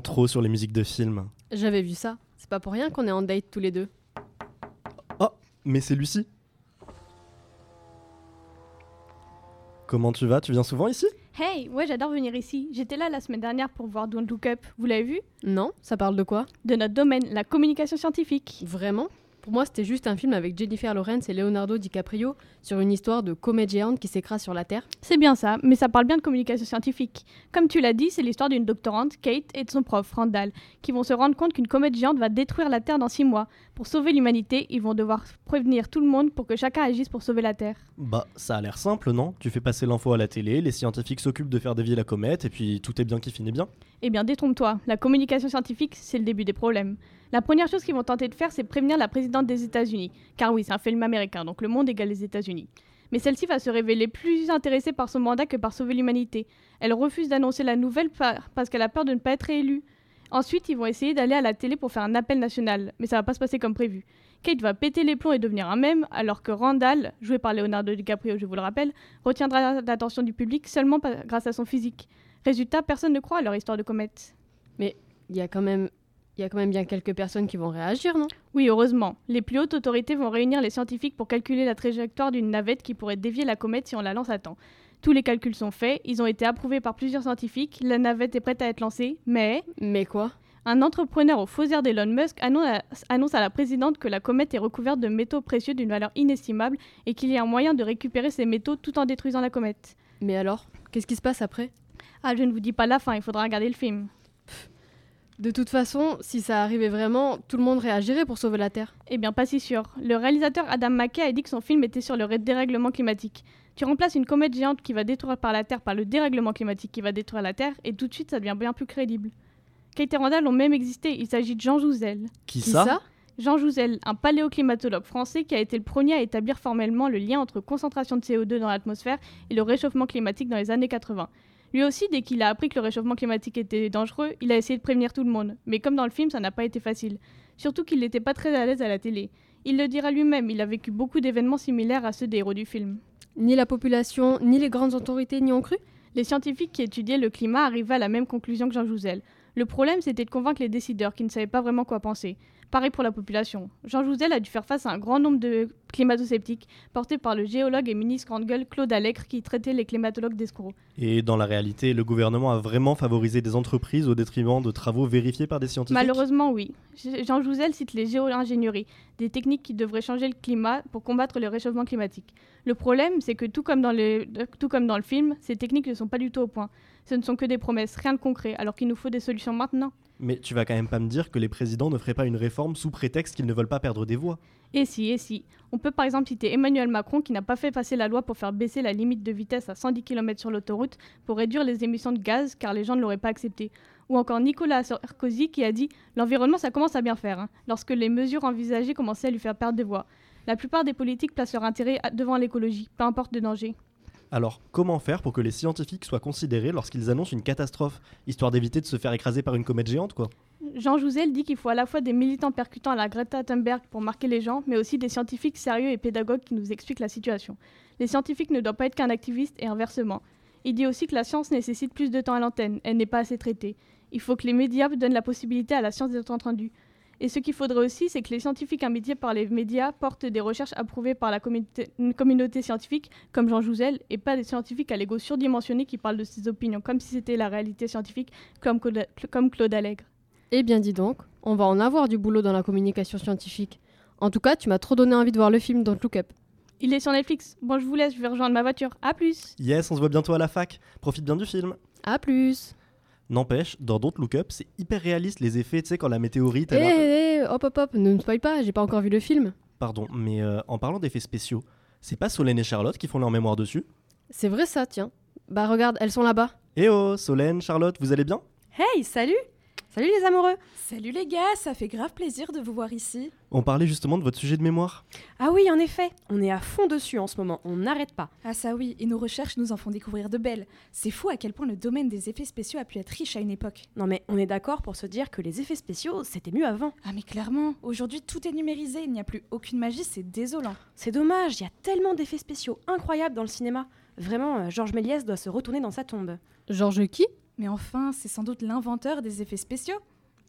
trop sur les musiques de films. J'avais vu ça. C'est pas pour rien qu'on est en date tous les deux. Mais c'est Lucie. Comment tu vas? Tu viens souvent ici? Hey, ouais, j'adore venir ici. J'étais là la semaine dernière pour voir Don't Look Up. Vous l'avez vu? Non Ça parle de quoi? De notre domaine, la communication scientifique. Vraiment? Pour moi, c'était juste un film avec Jennifer Lawrence et Leonardo DiCaprio sur une histoire de comète géante qui s'écrase sur la Terre. C'est bien ça, mais ça parle bien de communication scientifique. Comme tu l'as dit, c'est l'histoire d'une doctorante, Kate, et de son prof, Randall, qui vont se rendre compte qu'une comète géante va détruire la Terre dans six mois. Pour sauver l'humanité, ils vont devoir prévenir tout le monde pour que chacun agisse pour sauver la Terre. Bah, ça a l'air simple, non? Tu fais passer l'info à la télé, les scientifiques s'occupent de faire dévier la comète, et puis tout est bien qui finit bien. Eh bien, détrompe-toi, la communication scientifique, c'est le début des problèmes. La première chose qu'ils vont tenter de faire, c'est prévenir la présidente des États-Unis. Car oui, c'est un film américain, donc le monde égale les États-Unis. Mais celle-ci va se révéler plus intéressée par son mandat que par sauver l'humanité. Elle refuse d'annoncer la nouvelle par- parce qu'elle a peur de ne pas être réélue. Ensuite, ils vont essayer d'aller à la télé pour faire un appel national, mais ça va pas se passer comme prévu. Kate va péter les plombs et devenir un mème, alors que Randall, joué par Leonardo DiCaprio, je vous le rappelle, retiendra l'attention du public seulement grâce à son physique. Résultat, personne ne croit à leur histoire de comète. Il y a quand même... Il y a quand même bien quelques personnes qui vont réagir, non? Oui, heureusement. Les plus hautes autorités vont réunir les scientifiques pour calculer la trajectoire d'une navette qui pourrait dévier la comète si on la lance à temps. Tous les calculs sont faits, ils ont été approuvés par plusieurs scientifiques, la navette est prête à être lancée, mais Mais quoi? un entrepreneur au faux air d'Elon Musk annon- annonce à la présidente que la comète est recouverte de métaux précieux d'une valeur inestimable et qu'il y a un moyen de récupérer ces métaux tout en détruisant la comète. Mais alors Qu'est-ce qui se passe après? Ah, je ne vous dis pas la fin, il faudra regarder le film. De toute façon, si ça arrivait vraiment, tout le monde réagirait pour sauver la Terre. Eh bien, pas si sûr. Le réalisateur Adam McKay a dit que son film était sur le dérèglement climatique. Tu remplaces une comète géante qui va détruire par la Terre par le dérèglement climatique qui va détruire la Terre, et tout de suite ça devient bien plus crédible. Kate et Randall ont même existé, il s'agit de Jean Jouzel. Qui, Qui ça, ça Jean Jouzel, un paléoclimatologue français qui a été le premier à établir formellement le lien entre concentration de CO2 dans l'atmosphère et le réchauffement climatique dans les années 80. Lui aussi, dès qu'il a appris que le réchauffement climatique était dangereux, il a essayé de prévenir tout le monde. Mais comme dans le film, ça n'a pas été facile. Surtout qu'il n'était pas très à l'aise à la télé. Il le dira lui-même, il a vécu beaucoup d'événements similaires à ceux des héros du film. Ni la population, ni les grandes autorités n'y ont cru? Les scientifiques qui étudiaient le climat arrivaient à la même conclusion que Jean Jouzel. Le problème, c'était de convaincre les décideurs qui ne savaient pas vraiment quoi penser. Pareil pour la population. Jean Jouzel a dû faire face à un grand nombre de climato-sceptiques, portés par le géologue et ministre grande gueule Claude Allègre, qui traitait les climatologues d'escrocs. Et dans la réalité, le gouvernement a vraiment favorisé des entreprises au détriment de travaux vérifiés par des scientifiques? Malheureusement, oui. Jean Jouzel cite les géo-ingénieries, des techniques qui devraient changer le climat pour combattre le réchauffement climatique. Le problème, c'est que tout comme, dans le, tout comme dans le film, ces techniques ne sont pas du tout au point. Ce ne sont que des promesses, rien de concret, alors qu'il nous faut des solutions maintenant. Mais tu vas quand même pas me dire que les présidents ne feraient pas une réforme sous prétexte qu'ils ne veulent pas perdre des voix. Et si, et si. On peut par exemple citer Emmanuel Macron qui n'a pas fait passer la loi pour faire baisser la limite de vitesse à 110 km sur l'autoroute pour réduire les émissions de gaz car les gens ne l'auraient pas accepté. Ou encore Nicolas Sarkozy qui a dit L'environnement ça commence à bien faire, hein, lorsque les mesures envisagées commençaient à lui faire perdre des voix. La plupart des politiques placent leur intérêt devant l'écologie, peu importe le danger. Alors, comment faire pour que les scientifiques soient considérés lorsqu'ils annoncent une catastrophe, histoire d'éviter de se faire écraser par une comète géante, quoi? Jean Jouzel dit qu'il faut à la fois des militants percutants à la Greta Thunberg pour marquer les gens, mais aussi des scientifiques sérieux et pédagogues qui nous expliquent la situation. Les scientifiques ne doivent pas être qu'un activiste et inversement. Il dit aussi que la science nécessite plus de temps à l'antenne, elle n'est pas assez traitée. Il faut que les médias donnent la possibilité à la science d'être entendue. Et ce qu'il faudrait aussi, c'est que les scientifiques invités par les médias portent des recherches approuvées par la communauté, une communauté scientifique, comme Jean Jouzel, et pas des scientifiques à l'ego surdimensionné qui parlent de ses opinions comme si c'était la réalité scientifique, comme Claude, comme Claude Allègre. Eh bien dis donc, on va en avoir du boulot dans la communication scientifique. En tout cas, tu m'as trop donné envie de voir le film Don't Look Up. Il est sur Netflix. Bon, je vous laisse, je vais rejoindre ma voiture. À plus Yes, on se voit bientôt à la fac. Profite bien du film. À plus N'empêche, dans Don't Look Up, c'est hyper réaliste les effets, tu sais, quand la météorite. Elle a- eh, hop hop hop, ne me spoil pas, j'ai pas encore vu le film. Pardon, mais euh, en parlant d'effets spéciaux, c'est pas Solène et Charlotte qui font leur mémoire dessus? C'est vrai ça, tiens. Bah regarde, elles sont là-bas. Eh oh, Solène, Charlotte, vous allez bien? Hey, salut Salut les amoureux Salut les gars, ça fait grave plaisir de vous voir ici. On parlait justement de votre sujet de mémoire. Ah oui, en effet, on est à fond dessus en ce moment, on n'arrête pas. Ah ça oui, et nos recherches nous en font découvrir de belles. C'est fou à quel point le domaine des effets spéciaux a pu être riche à une époque. Non mais on est d'accord pour se dire que les effets spéciaux, c'était mieux avant. Ah mais clairement, aujourd'hui tout est numérisé, il n'y a plus aucune magie, c'est désolant. C'est dommage, il y a tellement d'effets spéciaux incroyables dans le cinéma. Vraiment, euh, Georges Méliès doit se retourner dans sa tombe. Georges qui? Mais enfin, c'est sans doute l'inventeur des effets spéciaux.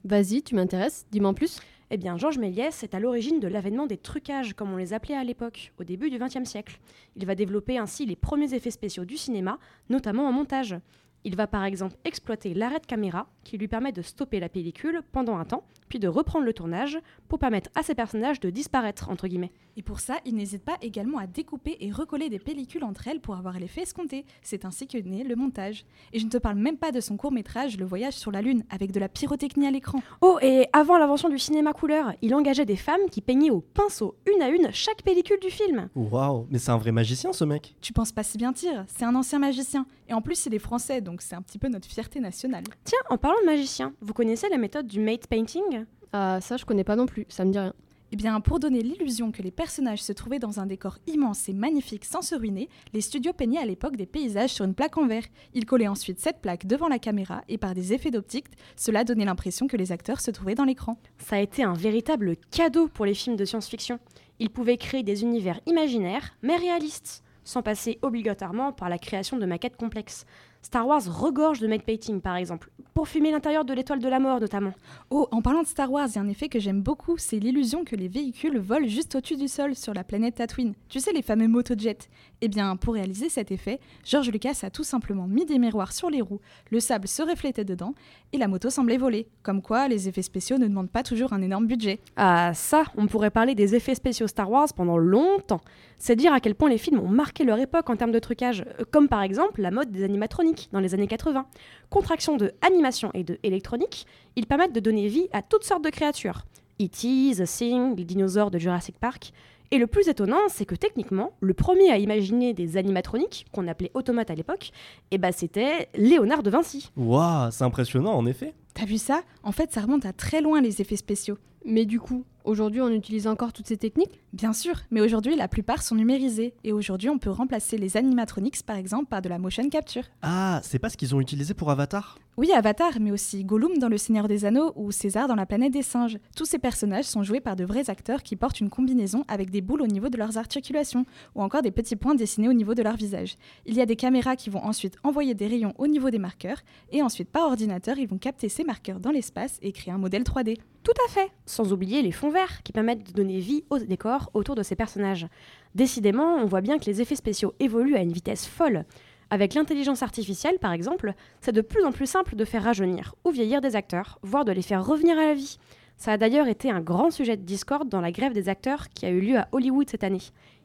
Vas-y, tu m'intéresses, dis-moi en plus. Eh bien, Georges Méliès est à l'origine de l'avènement des trucages, comme on les appelait à l'époque, au début du XXe siècle. Il va développer ainsi les premiers effets spéciaux du cinéma, notamment en montage. Il va par exemple exploiter l'arrêt de caméra, qui lui permet de stopper la pellicule pendant un temps, puis de reprendre le tournage pour permettre à ses personnages de disparaître, entre guillemets. Et pour ça, il n'hésite pas également à découper et recoller des pellicules entre elles pour avoir l'effet escompté. C'est ainsi que naît le montage. Et je ne te parle même pas de son court métrage Le voyage sur la Lune, avec de la pyrotechnie à l'écran. Oh, et avant l'invention du cinéma couleur, il engageait des femmes qui peignaient au pinceau, une à une, chaque pellicule du film. Waouh, mais c'est un vrai magicien ce mec. Tu penses pas si bien dire, c'est un ancien magicien. Et en plus, il est français, donc c'est un petit peu notre fierté nationale. Tiens, en parlant de magicien, vous connaissez la méthode du mate painting? Ah, ça je connais pas non plus, ça me dit rien. Eh bien, pour donner l'illusion que les personnages se trouvaient dans un décor immense et magnifique sans se ruiner, les studios peignaient à l'époque des paysages sur une plaque en verre. Ils collaient ensuite cette plaque devant la caméra et par des effets d'optique, cela donnait l'impression que les acteurs se trouvaient dans l'écran. Ça a été un véritable cadeau pour les films de science-fiction. Ils pouvaient créer des univers imaginaires, mais réalistes, sans passer obligatoirement par la création de maquettes complexes. Star Wars regorge de made painting, par exemple, pour filmer l'intérieur de l'étoile de la mort notamment. Oh, en parlant de Star Wars, il y a un effet que j'aime beaucoup, c'est l'illusion que les véhicules volent juste au-dessus du sol sur la planète Tatooine. Tu sais, les fameux motojets. Eh bien, pour réaliser cet effet, George Lucas a tout simplement mis des miroirs sur les roues, le sable se reflétait dedans, et la moto semblait voler. Comme quoi, les effets spéciaux ne demandent pas toujours un énorme budget. Ah ça, on pourrait parler des effets spéciaux Star Wars pendant longtemps. C'est dire à quel point les films ont marqué leur époque en termes de trucage, euh, comme par exemple la mode des animatroniques dans les années 80. Contraction de animation et de électronique, ils permettent de donner vie à toutes sortes de créatures. E.T., The Thing, les dinosaures de Jurassic Park. Et le plus étonnant, c'est que techniquement, le premier à imaginer des animatroniques, qu'on appelait automates à l'époque, eh ben c'était Léonard de Vinci. Waouh, c'est impressionnant en effet. T'as vu ça? En fait, ça remonte à très loin les effets spéciaux. Mais du coup, aujourd'hui on utilise encore toutes ces techniques? Bien sûr, mais aujourd'hui la plupart sont numérisés et aujourd'hui on peut remplacer les animatronics par exemple par de la motion capture. Ah, c'est pas ce qu'ils ont utilisé pour Avatar? Oui, Avatar, mais aussi Gollum dans Le Seigneur des Anneaux ou César dans La planète des singes. Tous ces personnages sont joués par de vrais acteurs qui portent une combinaison avec des boules au niveau de leurs articulations ou encore des petits points dessinés au niveau de leur visage. Il y a des caméras qui vont ensuite envoyer des rayons au niveau des marqueurs et ensuite par ordinateur, ils vont capter ces marqueurs dans l'espace et créer un modèle 3D. Tout à fait Sans oublier les fonds verts qui permettent de donner vie aux décors autour de ces personnages. Décidément, on voit bien que les effets spéciaux évoluent à une vitesse folle. Avec l'intelligence artificielle, par exemple, c'est de plus en plus simple de faire rajeunir ou vieillir des acteurs, voire de les faire revenir à la vie. Ça a d'ailleurs été un grand sujet de discorde dans la grève des acteurs qui a eu lieu à Hollywood cette année.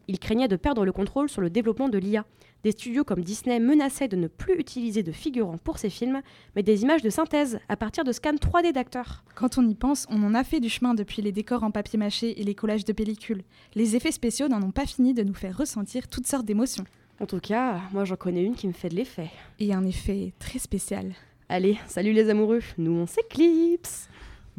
Ils craignaient de perdre le contrôle sur le développement de l'IA. Des studios comme Disney menaçaient de ne plus utiliser de figurants pour ces films, mais des images de synthèse à partir de scans 3D d'acteurs. Quand on y pense, on en a fait du chemin depuis les décors en papier mâché et les collages de pellicules. Les effets spéciaux n'en ont pas fini de nous faire ressentir toutes sortes d'émotions. En tout cas, moi j'en connais une qui me fait de l'effet. Et un effet très spécial. Allez, salut les amoureux, nous on s'éclipse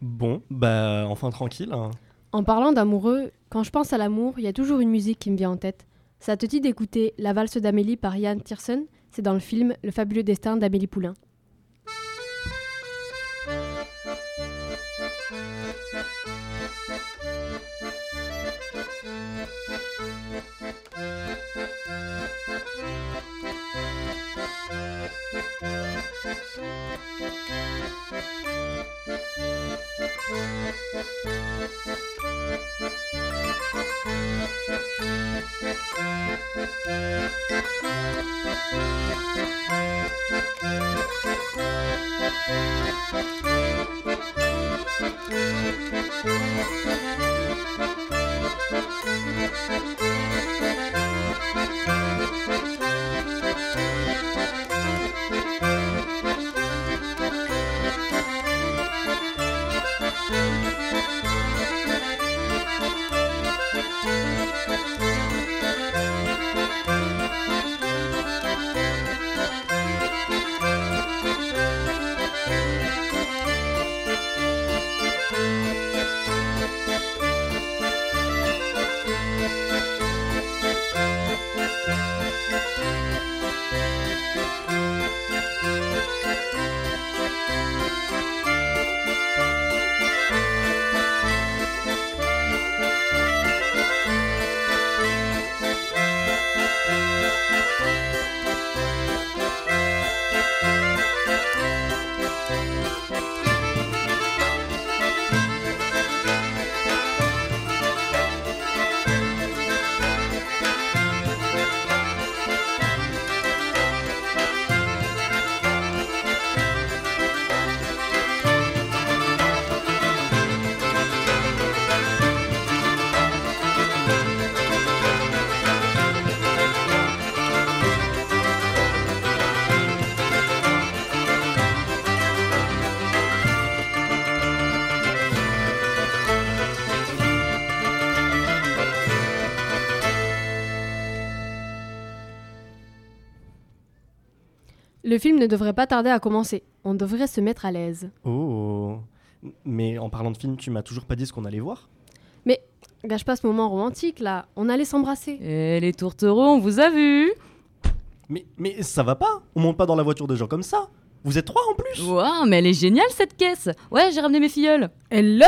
Bon, bah enfin tranquille. hein. En parlant d'amoureux, quand je pense à l'amour, il y a toujours une musique qui me vient en tête. Ça te dit d'écouter La valse d'Amélie par Ian Tiersen C'est dans le film Le fabuleux destin d'Amélie Poulain. Thank you. Le film ne devrait pas tarder à commencer. On devrait se mettre à l'aise. Oh. Mais en parlant de film, tu m'as toujours pas dit ce qu'on allait voir? Gâche pas ce moment romantique là. On allait s'embrasser. Et les tourtereaux, on vous a vu mais, mais ça va pas? On monte pas dans la voiture de gens comme ça Vous êtes trois en plus Waouh, mais elle est géniale cette caisse Ouais, j'ai ramené mes filleuls Hello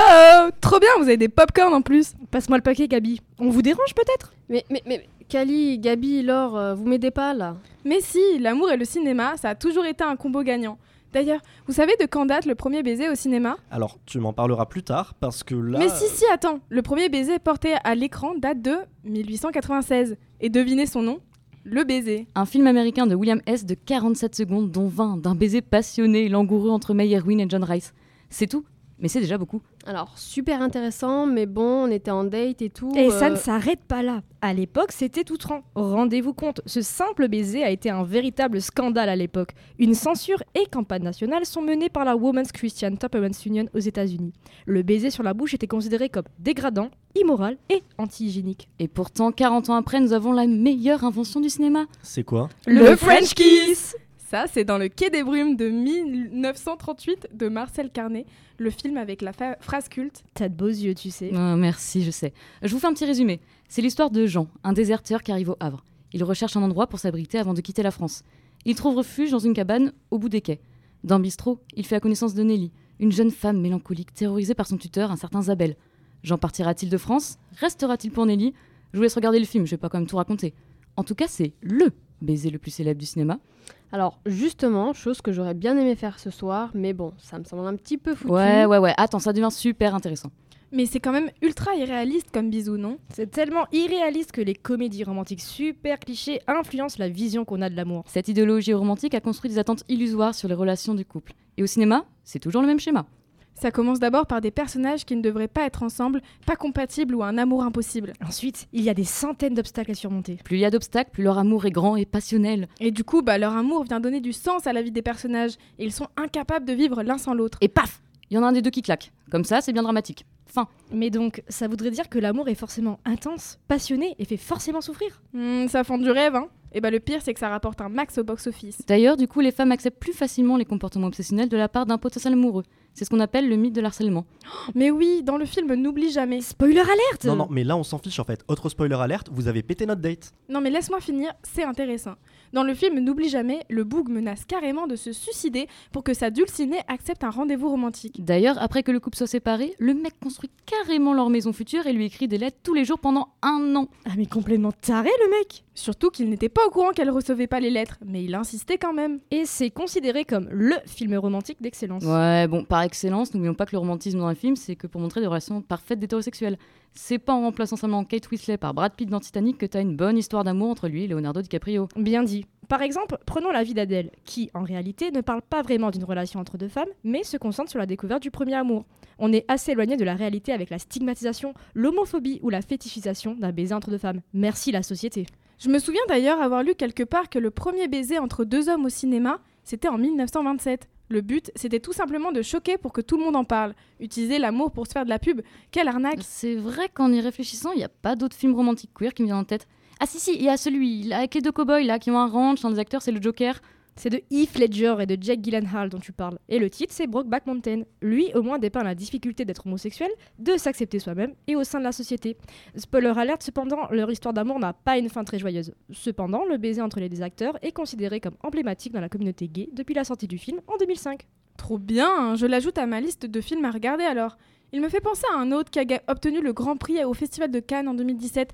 Trop bien, vous avez des popcorn en plus. Passe-moi le paquet, Gabi. On vous dérange peut-être? Mais, mais, mais, Kali, Gabi, Laure, euh, vous m'aidez pas là Mais si, l'amour et le cinéma, ça a toujours été un combo gagnant. D'ailleurs, vous savez de quand date le premier baiser au cinéma? Alors, tu m'en parleras plus tard parce que là. Mais si, si, attends. Le premier baiser porté à l'écran date de 1896. Et devinez son nom? Le baiser. Un film américain de William S. de 47 secondes, dont 20 d'un baiser passionné et langoureux entre May Erwin et John Rice. C'est tout, mais c'est déjà beaucoup. Alors, super intéressant, mais bon, on était en date et tout. Et ça euh, ne s'arrête pas là. À l'époque, c'était outrant. Rendez-vous compte, ce simple baiser a été un véritable scandale à l'époque. Une censure et campagne nationale sont menées par la Women's Christian Temperance Union aux États-Unis. Le baiser sur la bouche était considéré comme dégradant, immoral et anti-hygiénique. Et pourtant, 40 ans après, nous avons la meilleure invention du cinéma. C'est quoi? Le French Kiss Ça, c'est dans Le Quai des Brumes de 1938 de Marcel Carnet, le film avec la phrase culte T'as de beaux yeux, tu sais. Oh, merci, je sais. Je vous fais un petit résumé. C'est l'histoire de Jean, un déserteur qui arrive au Havre. Il recherche un endroit pour s'abriter avant de quitter la France. Il trouve refuge dans une cabane au bout des quais. Dans Bistro, il fait la connaissance de Nelly, une jeune femme mélancolique terrorisée par son tuteur, un certain Zabel. Jean partira-t-il de France? Restera-t-il pour Nelly? Je vous laisse regarder le film, je vais pas quand même tout raconter. En tout cas, c'est LE baiser le plus célèbre du cinéma. Alors, justement, chose que j'aurais bien aimé faire ce soir, mais bon, ça me semble un petit peu foutu. Ouais, ouais, ouais. Attends, ça devient super intéressant. Mais c'est quand même ultra irréaliste comme bisou, non? C'est tellement irréaliste que les comédies romantiques super clichés influencent la vision qu'on a de l'amour. Cette idéologie romantique a construit des attentes illusoires sur les relations du couple. Et au cinéma, c'est toujours le même schéma. Ça commence d'abord par des personnages qui ne devraient pas être ensemble, pas compatibles ou un amour impossible. Ensuite, il y a des centaines d'obstacles à surmonter. Plus il y a d'obstacles, plus leur amour est grand et passionnel. Et du coup, bah, leur amour vient donner du sens à la vie des personnages, et ils sont incapables de vivre l'un sans l'autre. Et paf Il y en a un des deux qui claque. Comme ça, c'est bien dramatique. Fin. Mais donc, ça voudrait dire que l'amour est forcément intense, passionné et fait forcément souffrir? Hmm, ça fend du rêve, hein Et bah le pire, c'est que ça rapporte un max au box-office. D'ailleurs, du coup, les femmes acceptent plus facilement les comportements obsessionnels de la part d'un potentiel amoureux. C'est ce qu'on appelle le mythe de l'harcèlement. (gasps) Mais oui, dans le film N'oublie jamais. Spoiler alerte Non, non, mais là on s'en fiche en fait. Autre spoiler alerte, vous avez pété notre date. Non mais laisse-moi finir, c'est intéressant. Dans le film N'oublie jamais, le boug menace carrément de se suicider pour que sa dulcinée accepte un rendez-vous romantique. D'ailleurs, après que le couple soit séparé, le mec construit carrément leur maison future et lui écrit des lettres tous les jours pendant un an. Ah mais complètement taré le mec Surtout qu'il n'était pas au courant qu'elle recevait pas les lettres, mais il insistait quand même. Et c'est considéré comme LE film romantique d'excellence. Ouais, bon, par excellence, n'oublions pas que le romantisme dans un film, c'est que pour montrer des relations parfaites d'hétérosexuels. C'est pas en remplaçant seulement Kate Winslet par Brad Pitt dans Titanic que t'as une bonne histoire d'amour entre lui et Leonardo DiCaprio. Bien dit. Par exemple, prenons la vie d'Adèle, qui en réalité ne parle pas vraiment d'une relation entre deux femmes, mais se concentre sur la découverte du premier amour. On est assez éloigné de la réalité avec la stigmatisation, l'homophobie ou la fétichisation d'un baiser entre deux femmes. Merci la société. Je me souviens d'ailleurs avoir lu quelque part que le premier baiser entre deux hommes au cinéma, c'était en 1927. Le but, c'était tout simplement de choquer pour que tout le monde en parle. Utiliser l'amour pour se faire de la pub, quelle arnaque C'est vrai qu'en y réfléchissant, il n'y a pas d'autres films romantiques queer qui me viennent en tête. Ah si si, il y a celui là, avec les deux cowboys là qui ont un ranch, un des acteurs c'est le Joker. C'est de Heath Ledger et de Jack Gyllenhaal dont tu parles. Et le titre, c'est Brokeback Mountain. Lui, au moins, dépeint la difficulté d'être homosexuel, de s'accepter soi-même et au sein de la société. Spoiler alerte, cependant, leur histoire d'amour n'a pas une fin très joyeuse. Cependant, le baiser entre les deux acteurs est considéré comme emblématique dans la communauté gay depuis la sortie du film en 2005. Trop bien, je l'ajoute à ma liste de films à regarder alors. Il me fait penser à un autre qui a obtenu le Grand Prix au Festival de Cannes en 2017.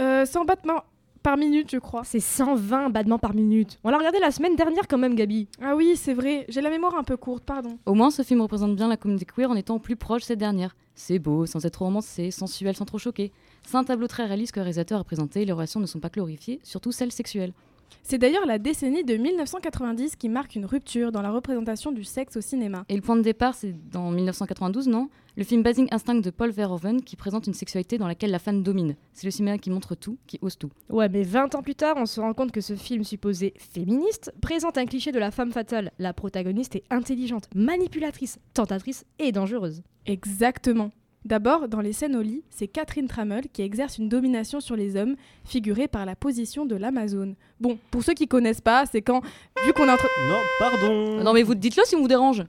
Euh, sans battement par minute, je crois. C'est 120 battements par minute. On l'a regardé la semaine dernière quand même, Gabi. Ah oui, c'est vrai, j'ai la mémoire un peu courte, pardon. Au moins, ce film représente bien la communauté queer en étant plus proche de cette dernière. C'est beau, sans être trop romancé, sensuel, sans trop choquer. C'est un tableau très réaliste que le réalisateur a présenté. Les relations ne sont pas glorifiées, surtout celles sexuelles. C'est d'ailleurs la décennie de 1990 qui marque une rupture dans la représentation du sexe au cinéma. Et le point de départ, c'est dans 1992, non? Le film Basing Instinct de Paul Verhoeven qui présente une sexualité dans laquelle la femme domine. C'est le cinéma qui montre tout, qui ose tout. Ouais, mais 20 ans plus tard, on se rend compte que ce film supposé féministe présente un cliché de la femme fatale. La protagoniste est intelligente, manipulatrice, tentatrice et dangereuse. Exactement. D'abord, dans les scènes au lit, c'est Catherine Trammell qui exerce une domination sur les hommes, figurée par la position de l'Amazone. Bon, pour ceux qui connaissent pas, c'est quand, vu qu'on est entre... Non, pardon. Non mais vous dites-le si on vous dérange.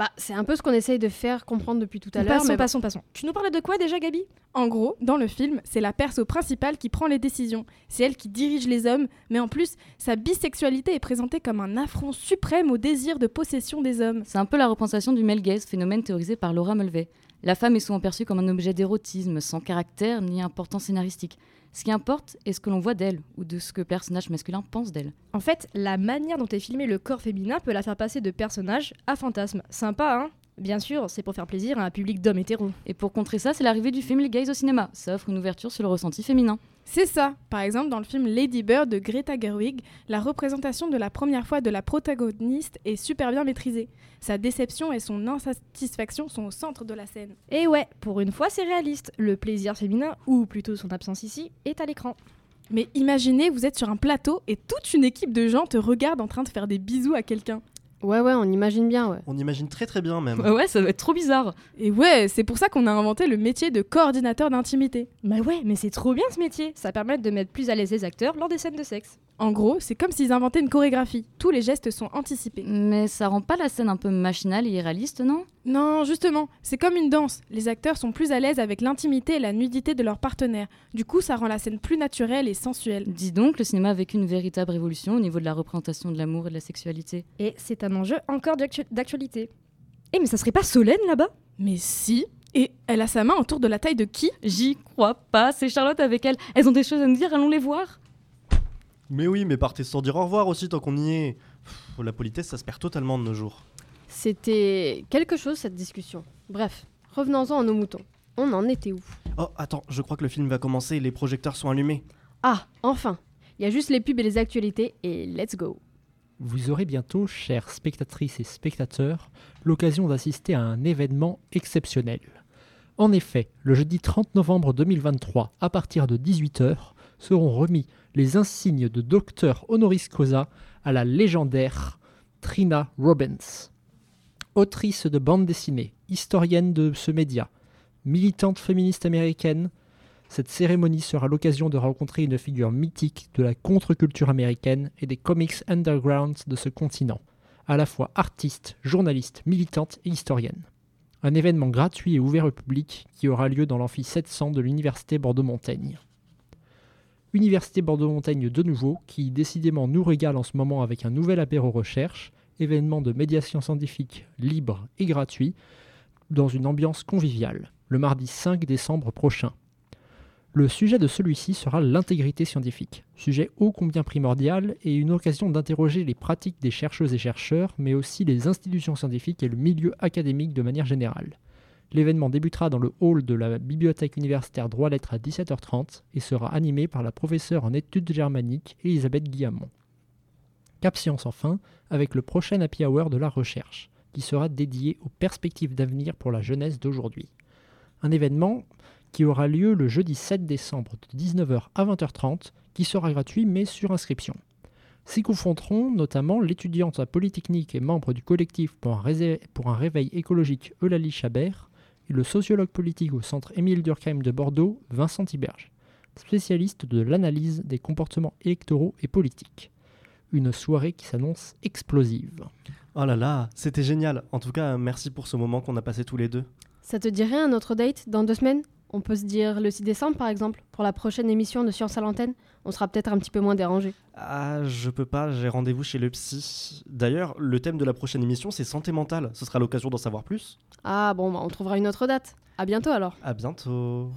Bah, c'est un peu ce qu'on essaye de faire comprendre depuis tout à l'heure. Passons, mais bon. passons, passons. Tu nous parlais de quoi déjà, Gabi? En gros, dans le film, c'est la perso principale qui prend les décisions. C'est elle qui dirige les hommes, mais en plus, sa bisexualité est présentée comme un affront suprême au désir de possession des hommes. C'est un peu la représentation du male gaze, phénomène théorisé par Laura Mulvey. La femme est souvent perçue comme un objet d'érotisme, sans caractère ni importance scénaristique. Ce qui importe est ce que l'on voit d'elle, ou de ce que le personnage masculin pense d'elle. En fait, la manière dont est filmé le corps féminin peut la faire passer de personnage à fantasme. Sympa, hein? Bien sûr, c'est pour faire plaisir à un public d'hommes hétéros. Et pour contrer ça, c'est l'arrivée du film Les Gays au cinéma. Ça offre une ouverture sur le ressenti féminin. C'est ça. Par exemple, dans le film Lady Bird de Greta Gerwig, la représentation de la première fois de la protagoniste est super bien maîtrisée. Sa déception et son insatisfaction sont au centre de la scène. Et ouais, pour une fois, c'est réaliste. Le plaisir féminin, ou plutôt son absence ici, est à l'écran. Mais imaginez, vous êtes sur un plateau et toute une équipe de gens te regarde en train de faire des bisous à quelqu'un. Ouais, ouais, on imagine bien, ouais. On imagine très très bien même. Ouais, ça doit être trop bizarre. Et ouais, c'est pour ça qu'on a inventé le métier de coordinateur d'intimité. Bah ouais, mais c'est trop bien ce métier. Ça permet de mettre plus à l'aise les acteurs lors des scènes de sexe. En gros, c'est comme s'ils inventaient une chorégraphie. Tous les gestes sont anticipés. Mais ça rend pas la scène un peu machinale et irréaliste, non? Non, justement, c'est comme une danse. Les acteurs sont plus à l'aise avec l'intimité et la nudité de leur partenaire. Du coup, ça rend la scène plus naturelle et sensuelle. Dis donc, le cinéma a vécu une véritable révolution au niveau de la représentation de l'amour et de la sexualité. Et c'est un enjeu encore d'actu- d'actualité. Eh, mais ça serait pas Solène là-bas? Mais si Et elle a sa main autour de la taille de qui? J'y crois pas, c'est Charlotte avec elle. Elles ont des choses à nous dire, allons les voir. Mais oui, mais partez sans dire au revoir aussi tant qu'on y est. Pff, la politesse, ça se perd totalement de nos jours. C'était quelque chose cette discussion. Bref, revenons-en à nos moutons. On en était où? Oh, attends, je crois que le film va commencer, les projecteurs sont allumés. Ah, enfin Il y a juste les pubs et les actualités et let's go Vous aurez bientôt, chères spectatrices et spectateurs, l'occasion d'assister à un événement exceptionnel. En effet, le jeudi 30 novembre 2023, à partir de 18h, seront remis les insignes de docteur honoris causa à la légendaire Trina Robbins. Autrice de bande dessinée, historienne de ce média, militante féministe américaine, cette cérémonie sera l'occasion de rencontrer une figure mythique de la contre-culture américaine et des comics underground de ce continent, à la fois artiste, journaliste, militante et historienne. Un événement gratuit et ouvert au public qui aura lieu dans l'amphi 700 de l'Université Bordeaux-Montaigne. Université Bordeaux-Montaigne de nouveau, qui décidément nous régale en ce moment avec un nouvel apéro recherche, événement de médiation scientifique libre et gratuit, dans une ambiance conviviale, le mardi 5 décembre prochain. Le sujet de celui-ci sera l'intégrité scientifique, sujet ô combien primordial et une occasion d'interroger les pratiques des chercheuses et chercheurs, mais aussi les institutions scientifiques et le milieu académique de manière générale. L'événement débutera dans le hall de la bibliothèque universitaire Droit-Lettres à 17h30 et sera animé par la professeure en études germaniques Elisabeth Guillamont. Cap Science enfin, avec le prochain Happy Hour de la recherche, qui sera dédié aux perspectives d'avenir pour la jeunesse d'aujourd'hui. Un événement qui aura lieu le jeudi 7 décembre de 19h à 20h30, qui sera gratuit mais sur inscription. S'y confronteront notamment l'étudiante à Polytechnique et membre du collectif pour un, résé- pour un réveil écologique Eulalie Chabert et le sociologue politique au centre Émile Durkheim de Bordeaux, Vincent Tiberge, spécialiste de l'analyse des comportements électoraux et politiques. Une soirée qui s'annonce explosive. Oh là là, c'était génial. En tout cas, merci pour ce moment qu'on a passé tous les deux. Ça te dirait un autre date dans deux semaines? On peut se dire le 6 décembre par exemple, pour la prochaine émission de Science à l'antenne. On sera peut-être un petit peu moins dérangé. Ah, je peux pas, j'ai rendez-vous chez le psy. D'ailleurs, le thème de la prochaine émission, c'est santé mentale. Ce sera l'occasion d'en savoir plus. Ah bon, bah, on trouvera une autre date. À bientôt alors. À bientôt.